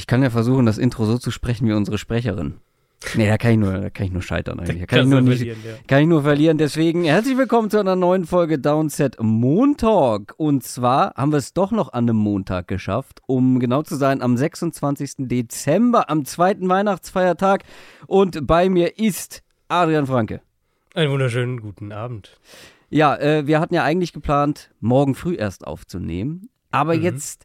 Ich kann ja versuchen, das Intro so zu sprechen wie unsere Sprecherin. Nee, da kann ich nur, da kann ich nur scheitern eigentlich. Da kann, ich nur, nicht, ja. kann ich nur verlieren. Deswegen herzlich willkommen zu einer neuen Folge Downset Montag. Und zwar haben wir es doch noch an einem Montag geschafft, um genau zu sein, am 26. Dezember, am zweiten Weihnachtsfeiertag. Und bei mir ist Adrian Franke. Einen wunderschönen guten Abend. Ja, äh, wir hatten ja eigentlich geplant, morgen früh erst aufzunehmen. Aber mhm. jetzt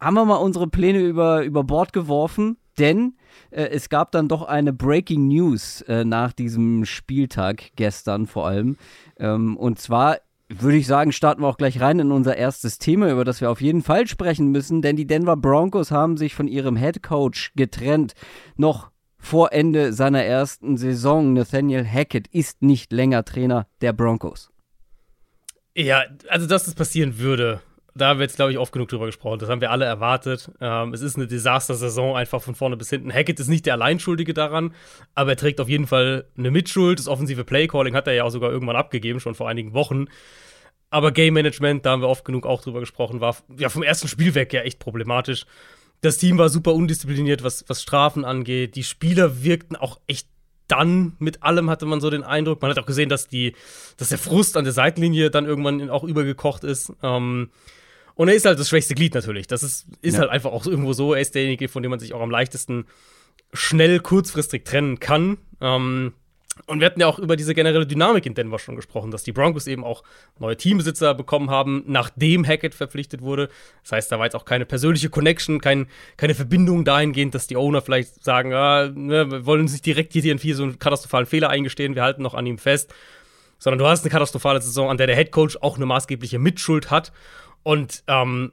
haben wir mal unsere Pläne über, über Bord geworfen, denn äh, es gab dann doch eine Breaking News äh, nach diesem Spieltag gestern vor allem. Ähm, und zwar würde ich sagen, starten wir auch gleich rein in unser erstes Thema, über das wir auf jeden Fall sprechen müssen, denn die Denver Broncos haben sich von ihrem Head Coach getrennt. Noch vor Ende seiner ersten Saison. Nathaniel Hackett ist nicht länger Trainer der Broncos. Ja, also dass das passieren würde, da haben wir jetzt, glaube ich, oft genug drüber gesprochen. Das haben wir alle erwartet. Ähm, es ist eine Desaster-Saison, einfach von vorne bis hinten. Hackett ist nicht der Alleinschuldige daran, aber er trägt auf jeden Fall eine Mitschuld. Das offensive Playcalling hat er ja auch sogar irgendwann abgegeben, schon vor einigen Wochen. Aber Game Management, da haben wir oft genug auch drüber gesprochen, war ja vom ersten Spiel weg ja echt problematisch. Das Team war super undiszipliniert, was, was Strafen angeht. Die Spieler wirkten auch echt dann mit allem hatte man so den Eindruck. Man hat auch gesehen, dass die, dass der Frust an der Seitenlinie dann irgendwann auch übergekocht ist. Ähm, und er ist halt das schwächste Glied natürlich. Das ist, ist ja. halt einfach auch irgendwo so. Er ist derjenige, von dem man sich auch am leichtesten schnell, kurzfristig trennen kann. Ähm, und wir hatten ja auch über diese generelle Dynamik in Denver schon gesprochen, dass die Broncos eben auch neue Teambesitzer bekommen haben, nachdem Hackett verpflichtet wurde. Das heißt, da war jetzt auch keine persönliche Connection, kein, keine Verbindung dahingehend, dass die Owner vielleicht sagen, ah, ne, wir wollen uns nicht direkt hier irgendwie so einen katastrophalen Fehler eingestehen, wir halten noch an ihm fest. Sondern du hast eine katastrophale Saison, an der der Head Coach auch eine maßgebliche Mitschuld hat. Und ähm,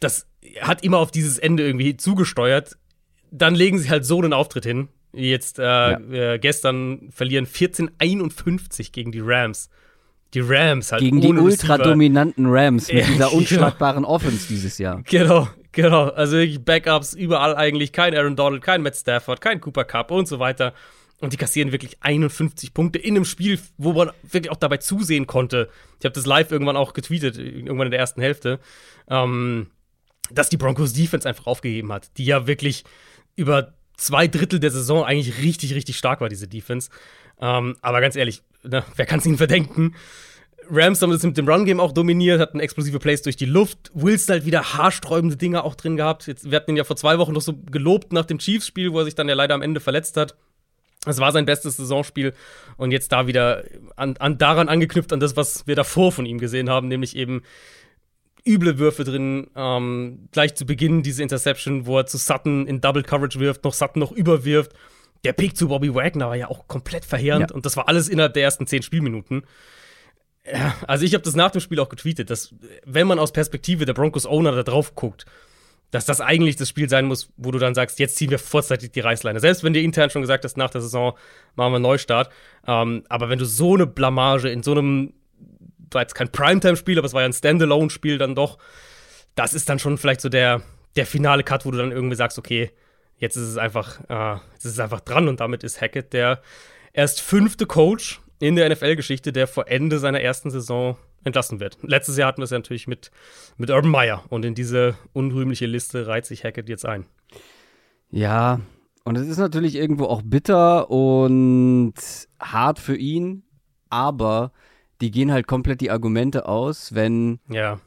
das hat immer auf dieses Ende irgendwie zugesteuert. Dann legen sie halt so einen Auftritt hin. Wie jetzt äh, ja. äh, gestern verlieren 14-51 gegen die Rams. Die Rams halt. Gegen die ultradominanten Rams mit dieser genau. unschlagbaren Offense dieses Jahr. Genau, genau. Also Backups überall eigentlich. Kein Aaron Donald, kein Matt Stafford, kein Cooper Cup und so weiter. Und die kassieren wirklich 51 Punkte in einem Spiel, wo man wirklich auch dabei zusehen konnte. Ich habe das live irgendwann auch getweetet, irgendwann in der ersten Hälfte, ähm, dass die Broncos Defense einfach aufgegeben hat, die ja wirklich über zwei Drittel der Saison eigentlich richtig, richtig stark war, diese Defense. Ähm, aber ganz ehrlich, ne, wer kann es ihnen verdenken? Rams haben das mit dem Run-Game auch dominiert, hatten explosive Plays durch die Luft. Wills halt wieder haarsträubende Dinge auch drin gehabt. Jetzt, wir hatten ihn ja vor zwei Wochen noch so gelobt nach dem Chiefs-Spiel, wo er sich dann ja leider am Ende verletzt hat. Es war sein bestes Saisonspiel und jetzt da wieder an, an, daran angeknüpft an das, was wir davor von ihm gesehen haben, nämlich eben üble Würfe drin. Ähm, gleich zu Beginn diese Interception, wo er zu Sutton in Double Coverage wirft, noch Sutton noch überwirft. Der Pick zu Bobby Wagner war ja auch komplett verheerend ja. und das war alles innerhalb der ersten zehn Spielminuten. Ja, also ich habe das nach dem Spiel auch getweetet, dass wenn man aus Perspektive der Broncos Owner da drauf guckt, dass das eigentlich das Spiel sein muss, wo du dann sagst, jetzt ziehen wir vorzeitig die Reißleine. Selbst wenn dir intern schon gesagt hast, nach der Saison machen wir einen Neustart. Ähm, aber wenn du so eine Blamage in so einem, war jetzt kein Primetime-Spiel, aber es war ja ein Standalone-Spiel dann doch, das ist dann schon vielleicht so der, der finale Cut, wo du dann irgendwie sagst, okay, jetzt ist es einfach, äh, jetzt ist es einfach dran und damit ist Hackett der erst fünfte Coach in der NFL-Geschichte, der vor Ende seiner ersten Saison entlassen wird. Letztes Jahr hatten wir es ja natürlich mit, mit Urban Meyer und in diese unrühmliche Liste reiht sich Hackett jetzt ein. Ja, und es ist natürlich irgendwo auch bitter und hart für ihn, aber die gehen halt komplett die Argumente aus, wenn ja.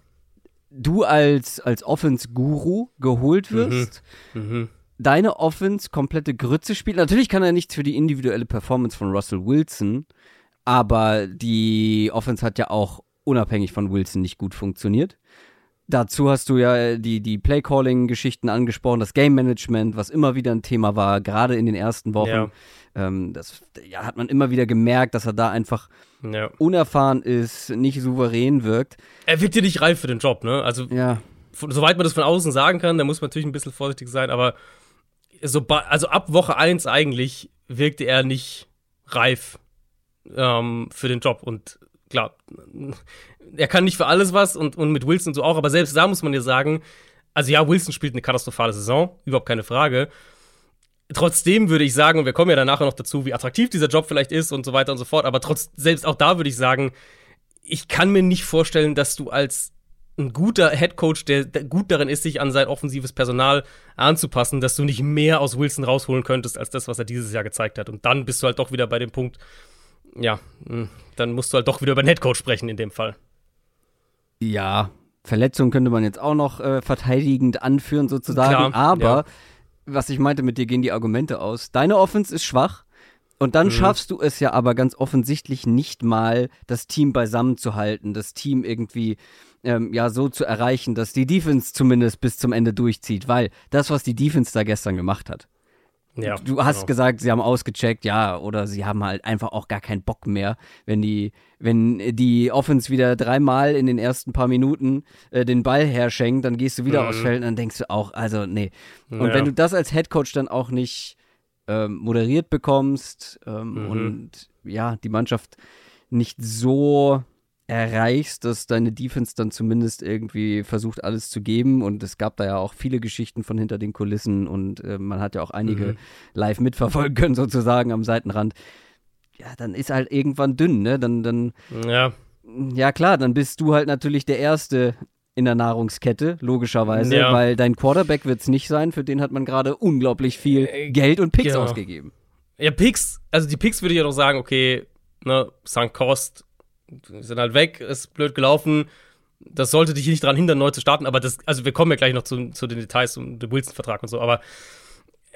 du als, als Offense-Guru geholt mhm. wirst, mhm. Mhm. deine Offense komplette Grütze spielt. Natürlich kann er nichts für die individuelle Performance von Russell Wilson, aber die Offense hat ja auch unabhängig von Wilson nicht gut funktioniert. Dazu hast du ja die, die Play-Calling-Geschichten angesprochen, das Game-Management, was immer wieder ein Thema war, gerade in den ersten Wochen. Ja. Ähm, das ja, hat man immer wieder gemerkt, dass er da einfach ja. unerfahren ist, nicht souverän wirkt. Er wirkt ja nicht reif für den Job, ne? Also, ja. soweit man das von außen sagen kann, da muss man natürlich ein bisschen vorsichtig sein, aber so, also ab Woche 1 eigentlich wirkte er nicht reif ähm, für den Job. Und klar, er kann nicht für alles was und, und mit Wilson so auch, aber selbst da muss man ja sagen, also ja, Wilson spielt eine katastrophale Saison, überhaupt keine Frage. Trotzdem würde ich sagen, und wir kommen ja dann nachher noch dazu, wie attraktiv dieser Job vielleicht ist und so weiter und so fort, aber trotz, selbst auch da würde ich sagen, ich kann mir nicht vorstellen, dass du als ein guter Headcoach, der, der gut darin ist, sich an sein offensives Personal anzupassen, dass du nicht mehr aus Wilson rausholen könntest, als das, was er dieses Jahr gezeigt hat. Und dann bist du halt doch wieder bei dem Punkt, ja, hm, dann musst du halt doch wieder über den Headcoach sprechen in dem Fall. Ja, Verletzung könnte man jetzt auch noch äh, verteidigend anführen, sozusagen. Klar, aber ja. was ich meinte, mit dir gehen die Argumente aus. Deine Offense ist schwach. Und dann mhm. schaffst du es ja aber ganz offensichtlich nicht mal, das Team beisammen zu halten, das Team irgendwie ähm, ja so zu erreichen, dass die Defense zumindest bis zum Ende durchzieht, weil das, was die Defense da gestern gemacht hat. Ja, du hast genau. gesagt, sie haben ausgecheckt, ja, oder sie haben halt einfach auch gar keinen Bock mehr, wenn die, wenn die Offense wieder dreimal in den ersten paar Minuten äh, den Ball herschenkt, dann gehst du wieder mhm. aufs Feld und dann denkst du auch, also nee. Und ja. wenn du das als Headcoach dann auch nicht ähm, moderiert bekommst ähm, mhm. und ja, die Mannschaft nicht so erreichst, dass deine Defense dann zumindest irgendwie versucht, alles zu geben. Und es gab da ja auch viele Geschichten von hinter den Kulissen und äh, man hat ja auch einige mhm. live mitverfolgen können, sozusagen am Seitenrand. Ja, dann ist halt irgendwann dünn, ne? Dann, dann. Ja. Ja, klar, dann bist du halt natürlich der Erste in der Nahrungskette, logischerweise, ja. weil dein Quarterback wird es nicht sein, für den hat man gerade unglaublich viel äh, Geld und Picks genau. ausgegeben. Ja, Picks, also die Picks würde ich ja noch sagen, okay, ne, St. Kost sind halt weg, ist blöd gelaufen. Das sollte dich nicht daran hindern, neu zu starten, aber das, also wir kommen ja gleich noch zu, zu den Details um den Wilson-Vertrag und so, aber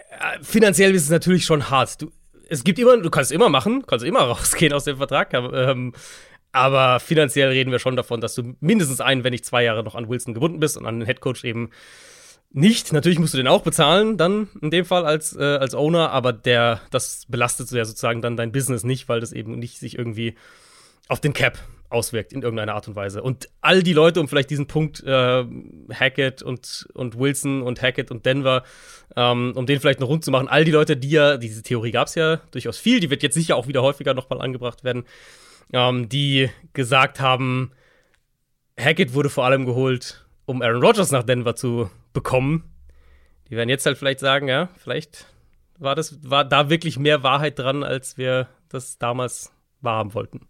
äh, finanziell ist es natürlich schon hart. Du, es gibt immer, du kannst immer machen, kannst immer rausgehen aus dem Vertrag, ähm, aber finanziell reden wir schon davon, dass du mindestens ein, wenn nicht zwei Jahre noch an Wilson gebunden bist und an den Headcoach eben nicht. Natürlich musst du den auch bezahlen, dann in dem Fall als, äh, als Owner, aber der, das belastet ja sozusagen dann dein Business nicht, weil das eben nicht sich irgendwie auf den Cap auswirkt in irgendeiner Art und Weise. Und all die Leute, um vielleicht diesen Punkt äh, Hackett und, und Wilson und Hackett und Denver, ähm, um den vielleicht noch rund zu machen, all die Leute, die ja, diese Theorie gab es ja durchaus viel, die wird jetzt sicher auch wieder häufiger nochmal angebracht werden, ähm, die gesagt haben, Hackett wurde vor allem geholt, um Aaron Rodgers nach Denver zu bekommen. Die werden jetzt halt vielleicht sagen, ja, vielleicht war das, war da wirklich mehr Wahrheit dran, als wir das damals wahrhaben wollten.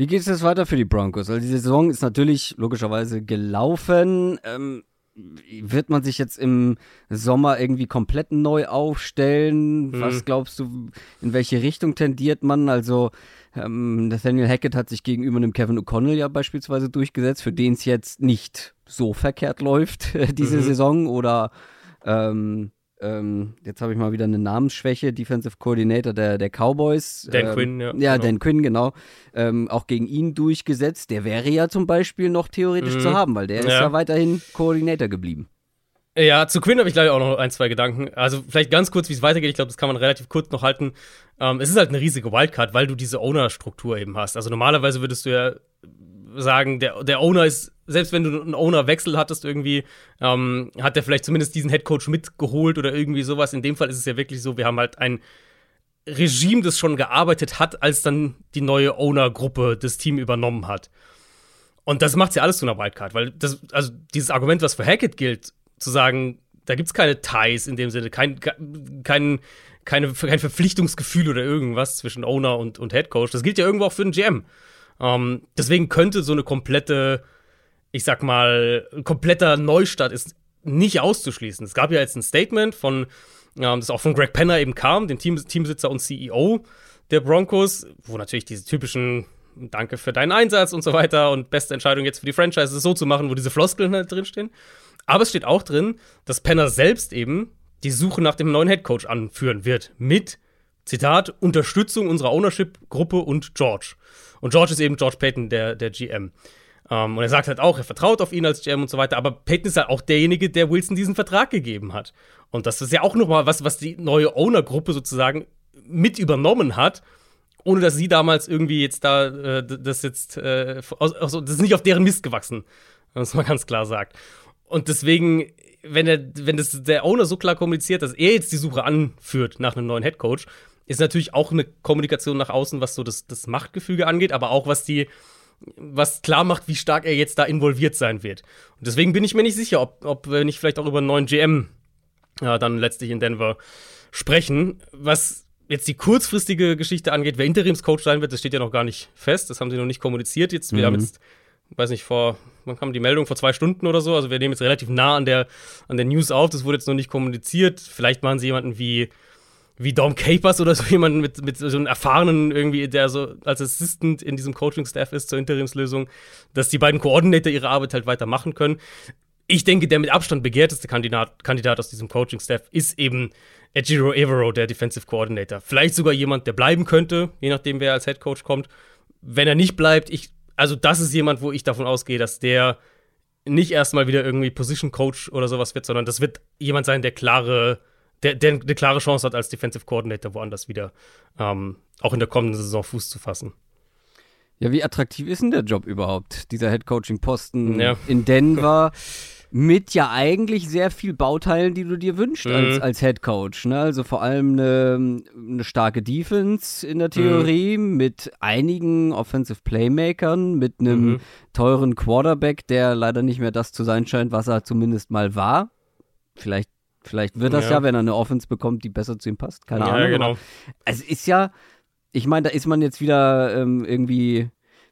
Wie geht es jetzt weiter für die Broncos? Also die Saison ist natürlich logischerweise gelaufen. Ähm, wird man sich jetzt im Sommer irgendwie komplett neu aufstellen? Mhm. Was glaubst du, in welche Richtung tendiert man? Also ähm, Nathaniel Hackett hat sich gegenüber einem Kevin O'Connell ja beispielsweise durchgesetzt, für den es jetzt nicht so verkehrt läuft diese mhm. Saison oder ähm, ähm, jetzt habe ich mal wieder eine Namensschwäche, Defensive Coordinator der, der Cowboys. Dan ähm, Quinn, ja. Ja, genau. Dan Quinn, genau. Ähm, auch gegen ihn durchgesetzt. Der wäre ja zum Beispiel noch theoretisch mhm. zu haben, weil der ja. ist ja weiterhin Koordinator geblieben. Ja, zu Quinn habe ich gleich auch noch ein, zwei Gedanken. Also vielleicht ganz kurz, wie es weitergeht. Ich glaube, das kann man relativ kurz noch halten. Ähm, es ist halt eine riesige Wildcard, weil du diese Owner-Struktur eben hast. Also normalerweise würdest du ja sagen, der, der Owner ist, selbst wenn du einen Owner-Wechsel hattest irgendwie, ähm, hat der vielleicht zumindest diesen Headcoach mitgeholt oder irgendwie sowas. In dem Fall ist es ja wirklich so, wir haben halt ein Regime, das schon gearbeitet hat, als dann die neue Owner-Gruppe das Team übernommen hat. Und das macht ja alles zu einer Wildcard, weil das, also dieses Argument, was für Hackett gilt, zu sagen, da gibt es keine Ties in dem Sinne, kein, kein, keine, kein Verpflichtungsgefühl oder irgendwas zwischen Owner und, und Head. Das gilt ja irgendwo auch für den GM. Ähm, deswegen könnte so eine komplette, ich sag mal, kompletter Neustart ist nicht auszuschließen. Es gab ja jetzt ein Statement von, ähm, das auch von Greg Penner eben kam, dem Team, Teamsitzer und CEO der Broncos, wo natürlich diese typischen Danke für deinen Einsatz und so weiter und beste Entscheidung jetzt für die Franchise ist so zu machen, wo diese Floskeln halt drinstehen. Aber es steht auch drin, dass Penner selbst eben die Suche nach dem neuen Headcoach anführen wird. Mit, Zitat, Unterstützung unserer Ownership-Gruppe und George. Und George ist eben George Payton, der, der GM. Um, ähm, und er sagt halt auch, er vertraut auf ihn als GM und so weiter, aber Payton ist halt auch derjenige, der Wilson diesen Vertrag gegeben hat. Und das ist ja auch nochmal was, was die neue Owner-Gruppe sozusagen mit übernommen hat, ohne dass sie damals irgendwie jetzt da äh, das jetzt, äh, also, das ist nicht auf deren Mist gewachsen, wenn man es mal ganz klar sagt. Und deswegen, wenn, er, wenn das der Owner so klar kommuniziert, dass er jetzt die Suche anführt nach einem neuen Headcoach, ist natürlich auch eine Kommunikation nach außen, was so das, das Machtgefüge angeht, aber auch was die, was klar macht, wie stark er jetzt da involviert sein wird. Und deswegen bin ich mir nicht sicher, ob, ob wir nicht vielleicht auch über einen neuen GM ja, dann letztlich in Denver sprechen. Was jetzt die kurzfristige Geschichte angeht, wer Interimscoach sein wird, das steht ja noch gar nicht fest. Das haben sie noch nicht kommuniziert. Jetzt, wir haben mhm. jetzt weiß nicht, vor, wann kam die Meldung? Vor zwei Stunden oder so. Also wir nehmen jetzt relativ nah an der, an der News auf. Das wurde jetzt noch nicht kommuniziert. Vielleicht machen sie jemanden wie, wie Dom Capers oder so jemanden mit, mit so einem erfahrenen irgendwie, der so als Assistant in diesem Coaching-Staff ist zur Interimslösung, dass die beiden Koordinator ihre Arbeit halt weitermachen können. Ich denke, der mit Abstand begehrteste Kandidat, Kandidat aus diesem Coaching-Staff ist eben Ejiro Evero, der Defensive Coordinator. Vielleicht sogar jemand, der bleiben könnte, je nachdem, wer als Head Coach kommt. Wenn er nicht bleibt, ich also das ist jemand, wo ich davon ausgehe, dass der nicht erstmal wieder irgendwie Position Coach oder sowas wird, sondern das wird jemand sein, der klare, der, der eine klare Chance hat, als Defensive Coordinator woanders wieder ähm, auch in der kommenden Saison Fuß zu fassen. Ja, wie attraktiv ist denn der Job überhaupt, dieser Head Coaching Posten ja. in Denver? mit ja eigentlich sehr viel Bauteilen, die du dir wünschst mhm. als, als Head Coach. Ne? Also vor allem eine, eine starke Defense in der Theorie, mhm. mit einigen Offensive Playmakern, mit einem mhm. teuren Quarterback, der leider nicht mehr das zu sein scheint, was er zumindest mal war. Vielleicht, vielleicht wird das ja. ja wenn er eine Offense bekommt, die besser zu ihm passt. Keine ja, Ahnung. Genau. Es ist ja, ich meine, da ist man jetzt wieder ähm, irgendwie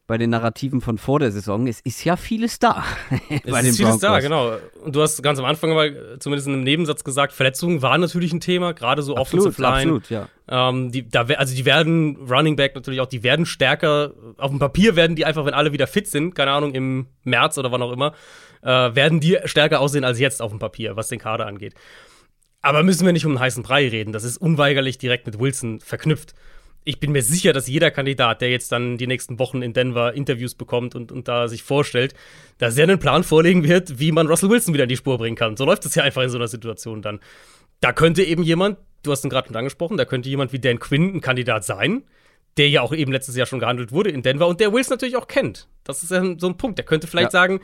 bei den Narrativen von vor der Saison. Es ist ja vieles da. es ist vieles da, genau. Und du hast ganz am Anfang aber zumindest in einem Nebensatz gesagt, Verletzungen waren natürlich ein Thema, gerade so absolut, Offensive Line. Absolut, ja. Ähm, die, da, also die werden, Running Back natürlich auch, die werden stärker, auf dem Papier werden die einfach, wenn alle wieder fit sind, keine Ahnung, im März oder wann auch immer, äh, werden die stärker aussehen als jetzt auf dem Papier, was den Kader angeht. Aber müssen wir nicht um einen heißen Brei reden. Das ist unweigerlich direkt mit Wilson verknüpft ich bin mir sicher, dass jeder Kandidat, der jetzt dann die nächsten Wochen in Denver Interviews bekommt und, und da sich vorstellt, dass er einen Plan vorlegen wird, wie man Russell Wilson wieder in die Spur bringen kann. So läuft es ja einfach in so einer Situation dann. Da könnte eben jemand, du hast ihn gerade schon angesprochen, da könnte jemand wie Dan Quinn ein Kandidat sein, der ja auch eben letztes Jahr schon gehandelt wurde in Denver und der Wilson natürlich auch kennt. Das ist ja so ein Punkt. Der könnte vielleicht ja. sagen,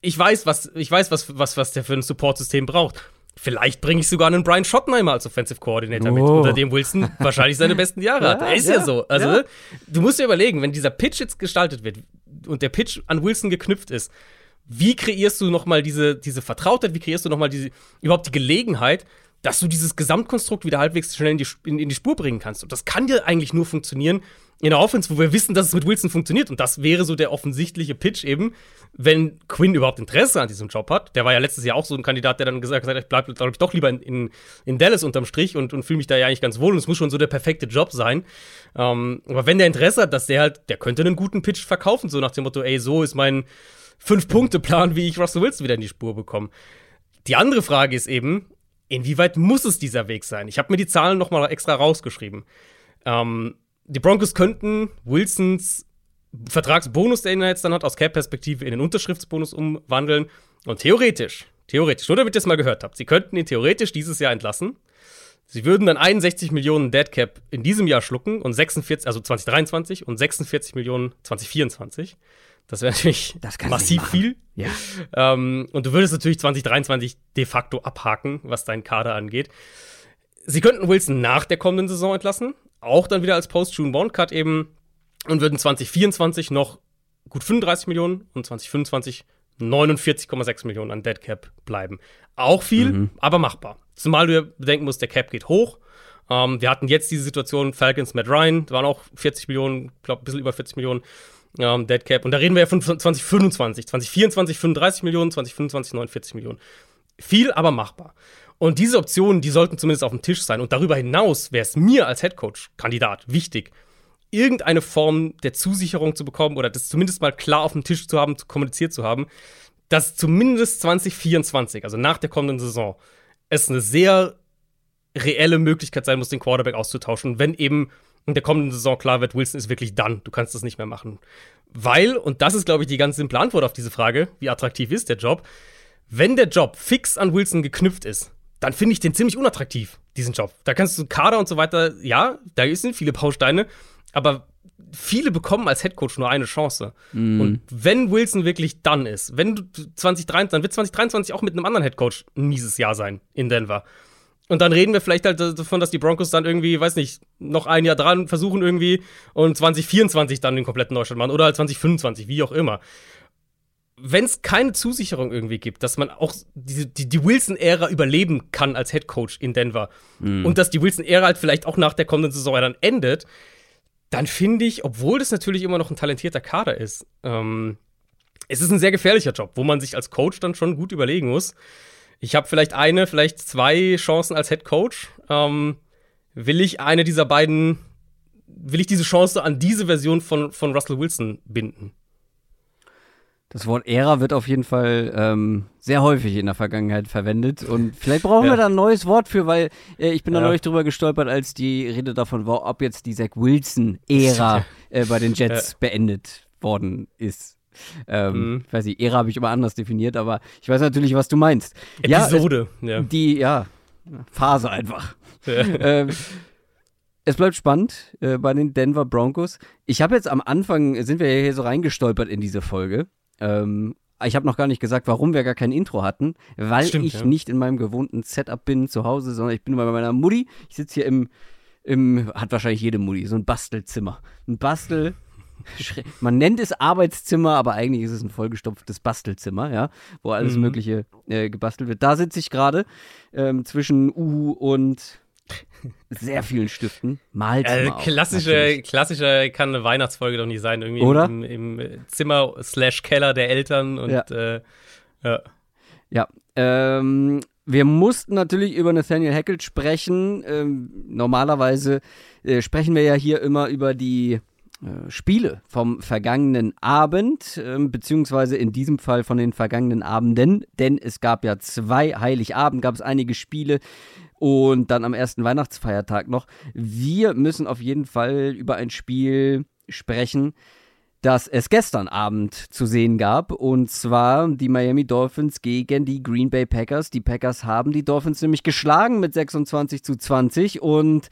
ich weiß, was, ich weiß, was, was, was der für ein Support-System braucht. Vielleicht bringe ich sogar einen Brian Schottenheimer als Offensive Coordinator oh. mit, unter dem Wilson wahrscheinlich seine besten Jahre ja, hat. Er ist ja, ja so. Also, ja. du musst dir überlegen, wenn dieser Pitch jetzt gestaltet wird und der Pitch an Wilson geknüpft ist, wie kreierst du nochmal diese, diese Vertrautheit, wie kreierst du nochmal diese, überhaupt die Gelegenheit, dass du dieses Gesamtkonstrukt wieder halbwegs schnell in die, in, in die Spur bringen kannst. Und das kann dir eigentlich nur funktionieren in der Offense, wo wir wissen, dass es mit Wilson funktioniert. Und das wäre so der offensichtliche Pitch eben, wenn Quinn überhaupt Interesse an diesem Job hat. Der war ja letztes Jahr auch so ein Kandidat, der dann gesagt hat, ich bleibe, glaube ich, doch lieber in, in, in, Dallas unterm Strich und, und fühle mich da ja eigentlich ganz wohl. Und es muss schon so der perfekte Job sein. Ähm, aber wenn der Interesse hat, dass der halt, der könnte einen guten Pitch verkaufen, so nach dem Motto, ey, so ist mein Fünf-Punkte-Plan, wie ich Russell Wilson wieder in die Spur bekomme. Die andere Frage ist eben, inwieweit muss es dieser Weg sein? Ich habe mir die Zahlen noch mal extra rausgeschrieben. Ähm, die Broncos könnten Wilsons Vertragsbonus, den er jetzt dann hat, aus Cap-Perspektive in den Unterschriftsbonus umwandeln. Und theoretisch, theoretisch, nur damit ihr es mal gehört habt, sie könnten ihn theoretisch dieses Jahr entlassen. Sie würden dann 61 Millionen Dead Cap in diesem Jahr schlucken und 46, also 2023 und 46 Millionen 2024. Das wäre natürlich das massiv viel. Ja. Ähm, und du würdest natürlich 2023 de facto abhaken, was deinen Kader angeht. Sie könnten Wilson nach der kommenden Saison entlassen, auch dann wieder als Post-June-Bond-Cut eben und würden 2024 noch gut 35 Millionen und 2025 49,6 Millionen an Dead Cap bleiben. Auch viel, mhm. aber machbar. Zumal du ja bedenken musst, der Cap geht hoch. Ähm, wir hatten jetzt diese Situation, Falcons, Matt Ryan, da waren auch 40 Millionen, glaube ein bisschen über 40 Millionen ähm, Dead Cap. Und da reden wir ja von 2025. 2024 35 Millionen, 2025 49 Millionen. Viel, aber machbar. Und diese Optionen, die sollten zumindest auf dem Tisch sein. Und darüber hinaus wäre es mir als Headcoach-Kandidat wichtig, irgendeine Form der Zusicherung zu bekommen oder das zumindest mal klar auf dem Tisch zu haben, kommuniziert zu haben, dass zumindest 2024, also nach der kommenden Saison, es eine sehr reelle Möglichkeit sein muss, den Quarterback auszutauschen, wenn eben in der kommenden Saison klar wird, Wilson ist wirklich dann, du kannst das nicht mehr machen. Weil, und das ist, glaube ich, die ganz simple Antwort auf diese Frage, wie attraktiv ist der Job, wenn der Job fix an Wilson geknüpft ist, dann finde ich den ziemlich unattraktiv, diesen Job. Da kannst du Kader und so weiter, ja, da sind viele Bausteine, aber viele bekommen als Headcoach nur eine Chance. Mm. Und wenn Wilson wirklich dann ist, wenn du 2023, dann wird 2023 auch mit einem anderen Headcoach ein mieses Jahr sein in Denver. Und dann reden wir vielleicht halt davon, dass die Broncos dann irgendwie, weiß nicht, noch ein Jahr dran versuchen irgendwie und 2024 dann den kompletten Neustart machen oder halt 2025, wie auch immer. Wenn es keine Zusicherung irgendwie gibt, dass man auch die, die, die Wilson-Ära überleben kann als Headcoach in Denver mm. und dass die Wilson-Ära halt vielleicht auch nach der kommenden Saison dann endet, dann finde ich, obwohl das natürlich immer noch ein talentierter Kader ist, ähm, es ist ein sehr gefährlicher Job, wo man sich als Coach dann schon gut überlegen muss. Ich habe vielleicht eine, vielleicht zwei Chancen als Head Coach. Ähm, will ich eine dieser beiden, will ich diese Chance an diese Version von, von Russell Wilson binden? Das Wort Ära wird auf jeden Fall ähm, sehr häufig in der Vergangenheit verwendet und vielleicht brauchen ja. wir da ein neues Wort für, weil äh, ich bin da neulich drüber gestolpert, als die Rede davon war, ob jetzt die Zach Wilson-Ära äh, bei den Jets ja. beendet worden ist. Ähm, mhm. Ich weiß nicht, Ära habe ich immer anders definiert, aber ich weiß natürlich, was du meinst. Episode, ja. Es, ja. Die, ja, Phase einfach. ähm, es bleibt spannend äh, bei den Denver Broncos. Ich habe jetzt am Anfang, sind wir ja hier so reingestolpert in diese Folge. Ähm, ich habe noch gar nicht gesagt, warum wir gar kein Intro hatten, weil Stimmt, ich ja. nicht in meinem gewohnten Setup bin zu Hause, sondern ich bin bei meiner Mutti. Ich sitze hier im, im, hat wahrscheinlich jede Mutti, so ein Bastelzimmer. Ein Bastel. Man nennt es Arbeitszimmer, aber eigentlich ist es ein vollgestopftes Bastelzimmer, ja, wo alles mhm. Mögliche äh, gebastelt wird. Da sitze ich gerade ähm, zwischen Uhu und sehr vielen Stiften. Malt äh, klassische, klassische kann eine Weihnachtsfolge doch nicht sein. Irgendwie Oder? Im, im Zimmer slash Keller der Eltern und ja. Äh, ja. ja ähm, wir mussten natürlich über Nathaniel Hackett sprechen. Ähm, normalerweise äh, sprechen wir ja hier immer über die Spiele vom vergangenen Abend, äh, beziehungsweise in diesem Fall von den vergangenen Abenden, denn es gab ja zwei Heiligabend, gab es einige Spiele, und dann am ersten Weihnachtsfeiertag noch. Wir müssen auf jeden Fall über ein Spiel sprechen, das es gestern Abend zu sehen gab. Und zwar die Miami Dolphins gegen die Green Bay Packers. Die Packers haben die Dolphins nämlich geschlagen mit 26 zu 20 und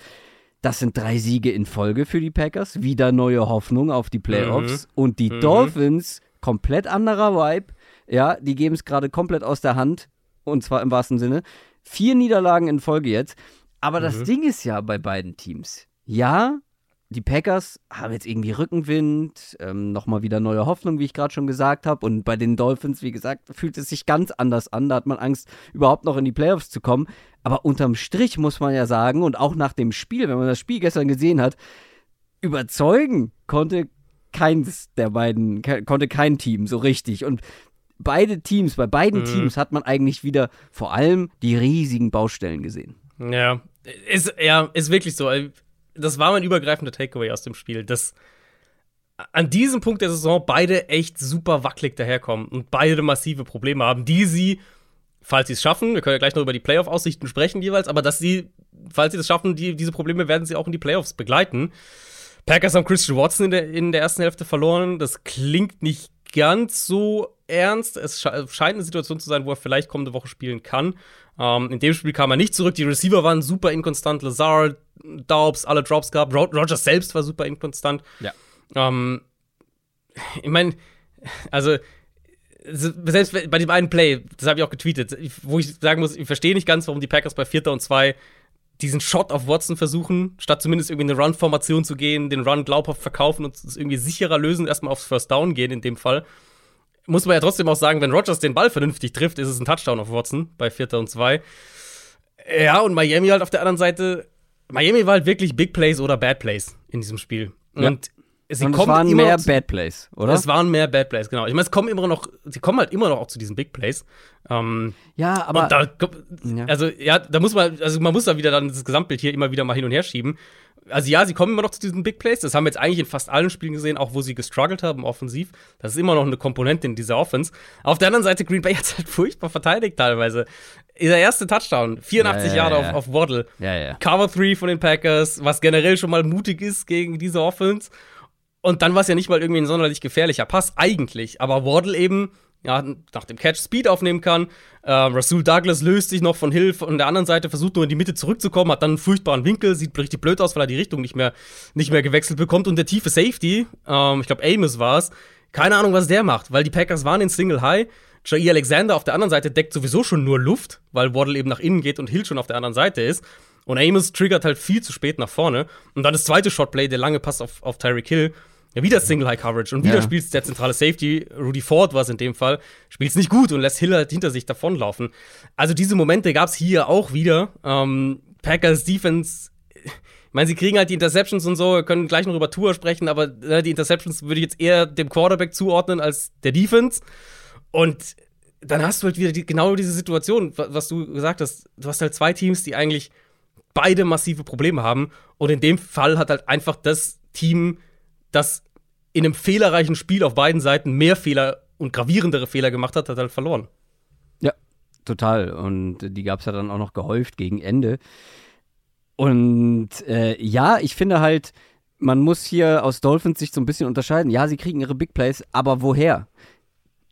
das sind drei Siege in Folge für die Packers. Wieder neue Hoffnung auf die Playoffs. Mhm. Und die mhm. Dolphins, komplett anderer Vibe. Ja, die geben es gerade komplett aus der Hand. Und zwar im wahrsten Sinne. Vier Niederlagen in Folge jetzt. Aber mhm. das Ding ist ja bei beiden Teams. Ja, die Packers haben jetzt irgendwie Rückenwind, ähm, nochmal wieder neue Hoffnung, wie ich gerade schon gesagt habe. Und bei den Dolphins, wie gesagt, fühlt es sich ganz anders an. Da hat man Angst, überhaupt noch in die Playoffs zu kommen. Aber unterm Strich muss man ja sagen, und auch nach dem Spiel, wenn man das Spiel gestern gesehen hat, überzeugen konnte keins der beiden, konnte kein Team so richtig. Und beide Teams, bei beiden mhm. Teams hat man eigentlich wieder vor allem die riesigen Baustellen gesehen. Ja, ist, ja, ist wirklich so. Das war mein übergreifender Takeaway aus dem Spiel, dass an diesem Punkt der Saison beide echt super wackelig daherkommen und beide massive Probleme haben, die sie, falls sie es schaffen, wir können ja gleich noch über die Playoff-Aussichten sprechen jeweils, aber dass sie, falls sie es schaffen, die, diese Probleme werden sie auch in die Playoffs begleiten. Packers haben Christian Watson in der, in der ersten Hälfte verloren. Das klingt nicht ganz so ernst. Es scheint eine Situation zu sein, wo er vielleicht kommende Woche spielen kann. Ähm, in dem Spiel kam er nicht zurück. Die Receiver waren super inkonstant. Lazard, Daubs, alle Drops gab. Rogers selbst war super inkonstant. Ja. Ähm, ich meine, also selbst bei dem einen Play, das habe ich auch getweetet, wo ich sagen muss, ich verstehe nicht ganz, warum die Packers bei Vierter und Zwei diesen Shot auf Watson versuchen, statt zumindest irgendwie eine Run-Formation zu gehen, den Run glaubhaft verkaufen und es irgendwie sicherer lösen, erstmal aufs First Down gehen in dem Fall. Muss man ja trotzdem auch sagen, wenn Rogers den Ball vernünftig trifft, ist es ein Touchdown auf Watson bei Vierter und Zwei. Ja, und Miami halt auf der anderen Seite. Miami war halt wirklich Big Plays oder Bad Plays in diesem Spiel. Ja. Und Sie und es waren mehr Bad Plays, oder? Es waren mehr Bad Plays, genau. Ich meine, es kommen immer noch, sie kommen halt immer noch auch zu diesen Big Plays. Ähm, ja, aber. Da, also, ja, da muss man, also man muss da wieder dann das Gesamtbild hier immer wieder mal hin und her schieben. Also, ja, sie kommen immer noch zu diesen Big Plays. Das haben wir jetzt eigentlich in fast allen Spielen gesehen, auch wo sie gestruggelt haben, offensiv. Das ist immer noch eine Komponente in dieser Offense. Auf der anderen Seite, Green Bay hat halt furchtbar verteidigt teilweise. Der erste Touchdown, 84 ja, ja, Jahre ja. Auf, auf Waddle. Ja, ja. Cover 3 von den Packers, was generell schon mal mutig ist gegen diese Offense. Und dann war es ja nicht mal irgendwie ein sonderlich gefährlicher Pass, eigentlich. Aber Wardle eben, ja, nach dem Catch Speed aufnehmen kann. Äh, Rasul Douglas löst sich noch von Hill von der anderen Seite, versucht nur in die Mitte zurückzukommen, hat dann einen furchtbaren Winkel, sieht richtig blöd aus, weil er die Richtung nicht mehr, nicht mehr gewechselt bekommt. Und der tiefe Safety, ähm, ich glaube Amos war es, keine Ahnung, was der macht, weil die Packers waren in Single High. Jair Alexander auf der anderen Seite deckt sowieso schon nur Luft, weil Waddle eben nach innen geht und Hill schon auf der anderen Seite ist. Und Amos triggert halt viel zu spät nach vorne. Und dann das zweite Shotplay, der lange Pass auf, auf Tyreek Hill ja, wieder Single High Coverage und wieder ja. spielt der zentrale Safety, Rudy Ford war es in dem Fall, spielt es nicht gut und lässt Hill halt hinter sich davonlaufen. Also diese Momente gab es hier auch wieder. Ähm, Packers Defense ich meine, sie kriegen halt die Interceptions und so, wir können gleich noch über Tour sprechen, aber äh, die Interceptions würde ich jetzt eher dem Quarterback zuordnen als der Defense. Und dann hast du halt wieder die, genau diese Situation, was du gesagt hast. Du hast halt zwei Teams, die eigentlich beide massive Probleme haben. Und in dem Fall hat halt einfach das Team, das in einem fehlerreichen Spiel auf beiden Seiten mehr Fehler und gravierendere Fehler gemacht hat, hat halt verloren. Ja, total. Und die gab es ja dann auch noch gehäuft gegen Ende. Und äh, ja, ich finde halt, man muss hier aus Dolphins sich so ein bisschen unterscheiden. Ja, sie kriegen ihre Big Plays, aber woher?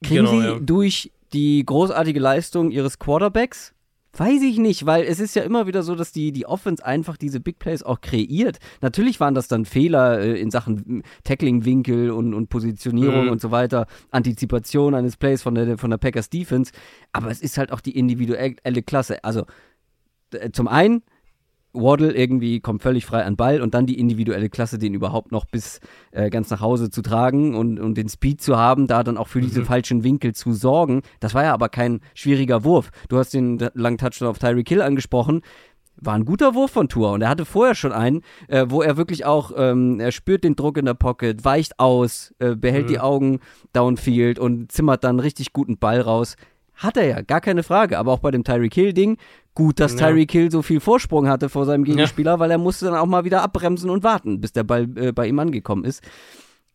Kriegen genau, sie ja. durch die großartige Leistung ihres Quarterbacks? Weiß ich nicht, weil es ist ja immer wieder so, dass die, die Offense einfach diese Big Plays auch kreiert. Natürlich waren das dann Fehler äh, in Sachen Tackling-Winkel und, und Positionierung mhm. und so weiter, Antizipation eines Plays von der, von der Packers Defense, aber es ist halt auch die individuelle Klasse. Also zum einen Waddle irgendwie kommt völlig frei an Ball und dann die individuelle Klasse, den überhaupt noch bis äh, ganz nach Hause zu tragen und, und den Speed zu haben, da dann auch für mhm. diese falschen Winkel zu sorgen. Das war ja aber kein schwieriger Wurf. Du hast den langen Touchdown auf Tyreek Hill angesprochen. War ein guter Wurf von Tour und er hatte vorher schon einen, äh, wo er wirklich auch, ähm, er spürt den Druck in der Pocket, weicht aus, äh, behält mhm. die Augen downfield und zimmert dann richtig guten Ball raus. Hat er ja, gar keine Frage. Aber auch bei dem Tyreek Hill-Ding, gut, dass ja. Tyreek Hill so viel Vorsprung hatte vor seinem Gegenspieler, ja. weil er musste dann auch mal wieder abbremsen und warten, bis der Ball äh, bei ihm angekommen ist.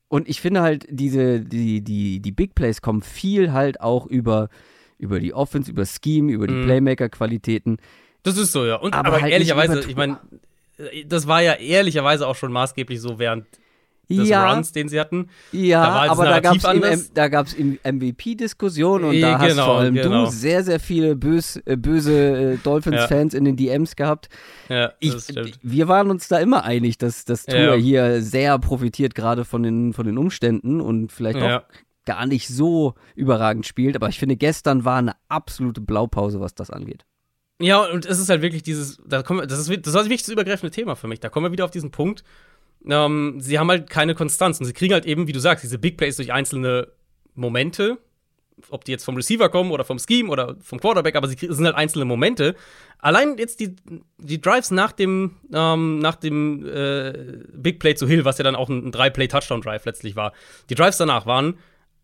Und ich finde halt, diese, die, die, die Big Plays kommen viel halt auch über, über die Offense, über Scheme, über die mhm. Playmaker-Qualitäten. Das ist so, ja. Und, aber, aber halt ehrlicherweise, ich meine, das war ja ehrlicherweise auch schon maßgeblich so während des ja, Runs, den sie hatten. Ja, da aber da gab es MVP-Diskussionen und da genau, hast vor allem genau. du sehr, sehr viele bös, äh, böse äh, Dolphins-Fans ja. in den DMs gehabt. Ja, ich, wir waren uns da immer einig, dass das Tour ja. hier sehr profitiert, gerade von den, von den Umständen und vielleicht auch gar nicht so überragend spielt. Aber ich finde, gestern war eine absolute Blaupause, was das angeht. Ja, und es ist halt wirklich dieses, da kommen, das ist das ist das übergreifende Thema für mich. Da kommen wir wieder auf diesen Punkt, ähm, sie haben halt keine Konstanz. Und sie kriegen halt eben, wie du sagst, diese Big Plays durch einzelne Momente. Ob die jetzt vom Receiver kommen oder vom Scheme oder vom Quarterback, aber sie sind halt einzelne Momente. Allein jetzt die, die Drives nach dem, ähm, nach dem äh, Big Play zu Hill, was ja dann auch ein, ein Drei-Play-Touchdown-Drive letztlich war. Die Drives danach waren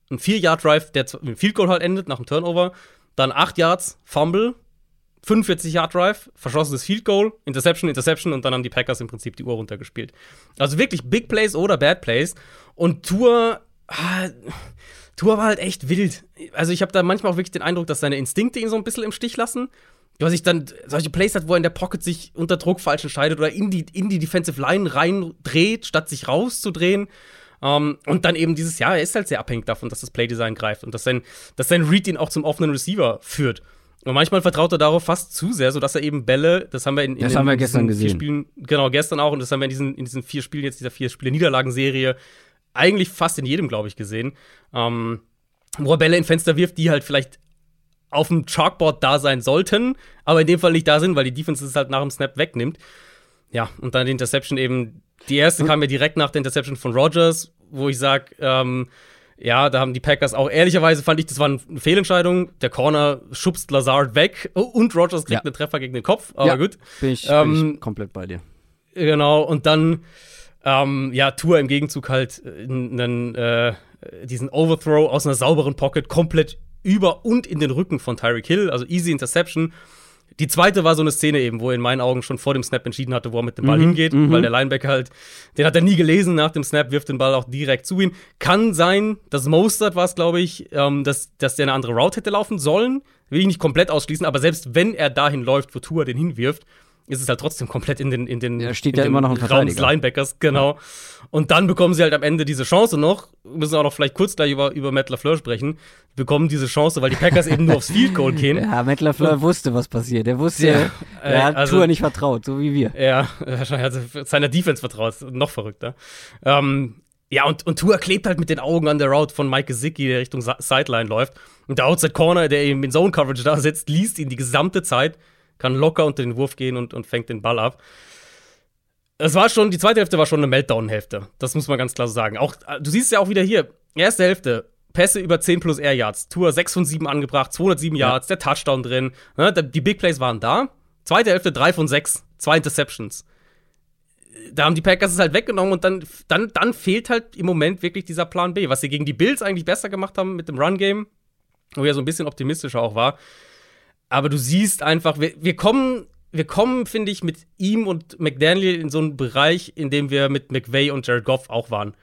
ein 4-Yard-Drive, der mit Field Goal halt endet nach dem Turnover, dann 8 Yards, Fumble, 45-Yard-Drive, verschossenes Field Goal, Interception, Interception und dann haben die Packers im Prinzip die Uhr runtergespielt. Also wirklich Big Plays oder Bad Plays. Und Tour, ah, Tour war halt echt wild. Also ich habe da manchmal auch wirklich den Eindruck, dass seine Instinkte ihn so ein bisschen im Stich lassen. Was ich dann solche Plays hat, wo er in der Pocket sich unter Druck falsch entscheidet oder in die, in die Defensive Line reindreht, statt sich rauszudrehen. Um, ähm, und dann eben dieses Jahr, er ist halt sehr abhängig davon, dass das Playdesign greift und dass sein, dass sein Read ihn auch zum offenen Receiver führt. Und manchmal vertraut er darauf fast zu sehr, sodass er eben Bälle, das haben wir in, in, das haben wir gestern gesehen. Spielen, genau, gestern auch, und das haben wir in diesen, in diesen vier Spielen, jetzt dieser vier Spiele Niederlagenserie, eigentlich fast in jedem, glaube ich, gesehen. Ähm, wo er Bälle in Fenster wirft, die halt vielleicht auf dem Chalkboard da sein sollten, aber in dem Fall nicht da sind, weil die Defense es halt nach dem Snap wegnimmt. Ja, und dann die Interception eben. Die erste hm. kam ja direkt nach der Interception von Rogers, wo ich sage, ähm, ja, da haben die Packers auch, ehrlicherweise fand ich, das war eine Fehlentscheidung. Der Corner schubst Lazard weg und Rogers kriegt ja. einen Treffer gegen den Kopf, aber ja, gut. Bin ich, ähm, bin ich komplett bei dir. Genau, und dann, ähm, ja, Tour im Gegenzug halt einen, äh, diesen Overthrow aus einer sauberen Pocket komplett über und in den Rücken von Tyreek Hill, also easy Interception. Die zweite war so eine Szene eben, wo er in meinen Augen schon vor dem Snap entschieden hatte, wo er mit dem Ball mhm, hingeht, mhm. weil der Linebacker halt, den hat er nie gelesen nach dem Snap, wirft den Ball auch direkt zu ihm. Kann sein, dass Mostert war es, glaube ich, ähm, dass, dass der eine andere Route hätte laufen sollen. Will ich nicht komplett ausschließen, aber selbst wenn er dahin läuft, wo Tua den hinwirft, ist es halt trotzdem komplett in den in den ja, steht ja immer noch ein Raum des Linebackers, genau. Ja. Und dann bekommen sie halt am Ende diese Chance noch, wir müssen auch noch vielleicht kurz gleich über, über Matt LaFleur sprechen, bekommen diese Chance, weil die Packers eben nur aufs Field Goal gehen. Ja, Matt LaFleur wusste, was passiert. Er wusste, ja, er hat also, Tour nicht vertraut, so wie wir. Ja, wahrscheinlich hat er seiner Defense vertraut, noch verrückter. Ähm, ja, und, und Tua klebt halt mit den Augen an der Route von Mike Gesicki, der Richtung Sideline läuft. Und der Outside Corner, der eben in Zone Coverage da sitzt, liest ihn die gesamte Zeit kann locker unter den Wurf gehen und, und fängt den Ball ab. Es war schon, die zweite Hälfte war schon eine Meltdown-Hälfte. Das muss man ganz klar so sagen. Auch, du siehst es ja auch wieder hier. Erste Hälfte, Pässe über 10 plus Air Yards. Tour 6 von 7 angebracht, 207 ja. Yards, der Touchdown drin. Ne, die Big Plays waren da. Zweite Hälfte 3 von 6, zwei Interceptions. da haben die Packers es halt weggenommen und dann, dann, dann fehlt halt im Moment wirklich dieser Plan B, was sie gegen die Bills eigentlich besser gemacht haben mit dem Run-Game, wo ja so ein bisschen optimistischer auch war. Aber du siehst einfach, wir, wir kommen, wir kommen, finde ich, mit ihm und McDaniel in so einen Bereich, in dem wir mit McVay und Jared Goff auch waren.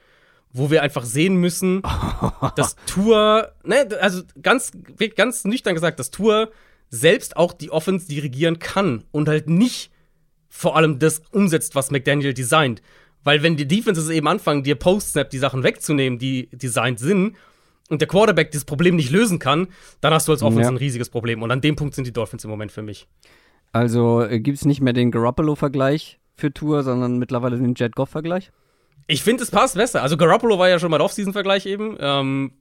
Wo wir einfach sehen müssen, dass Tour, ne, also ganz, ganz nüchtern gesagt, dass Tour selbst auch die Offense dirigieren kann und halt nicht vor allem das umsetzt, was McDaniel designt. Weil wenn die Defenses eben anfangen, dir Post-Snap die Sachen wegzunehmen, die designt sind, und der Quarterback das Problem nicht lösen kann, dann hast du als Offense ja. ein riesiges Problem. Und an dem Punkt sind die Dolphins im Moment für mich. Also äh, gibt es nicht mehr den Garoppolo-Vergleich für Tour, sondern mittlerweile den Jet Goff-Vergleich? Ich finde, es passt besser. Also Garoppolo war ja schon mal Off-Season-Vergleich eben. Ähm,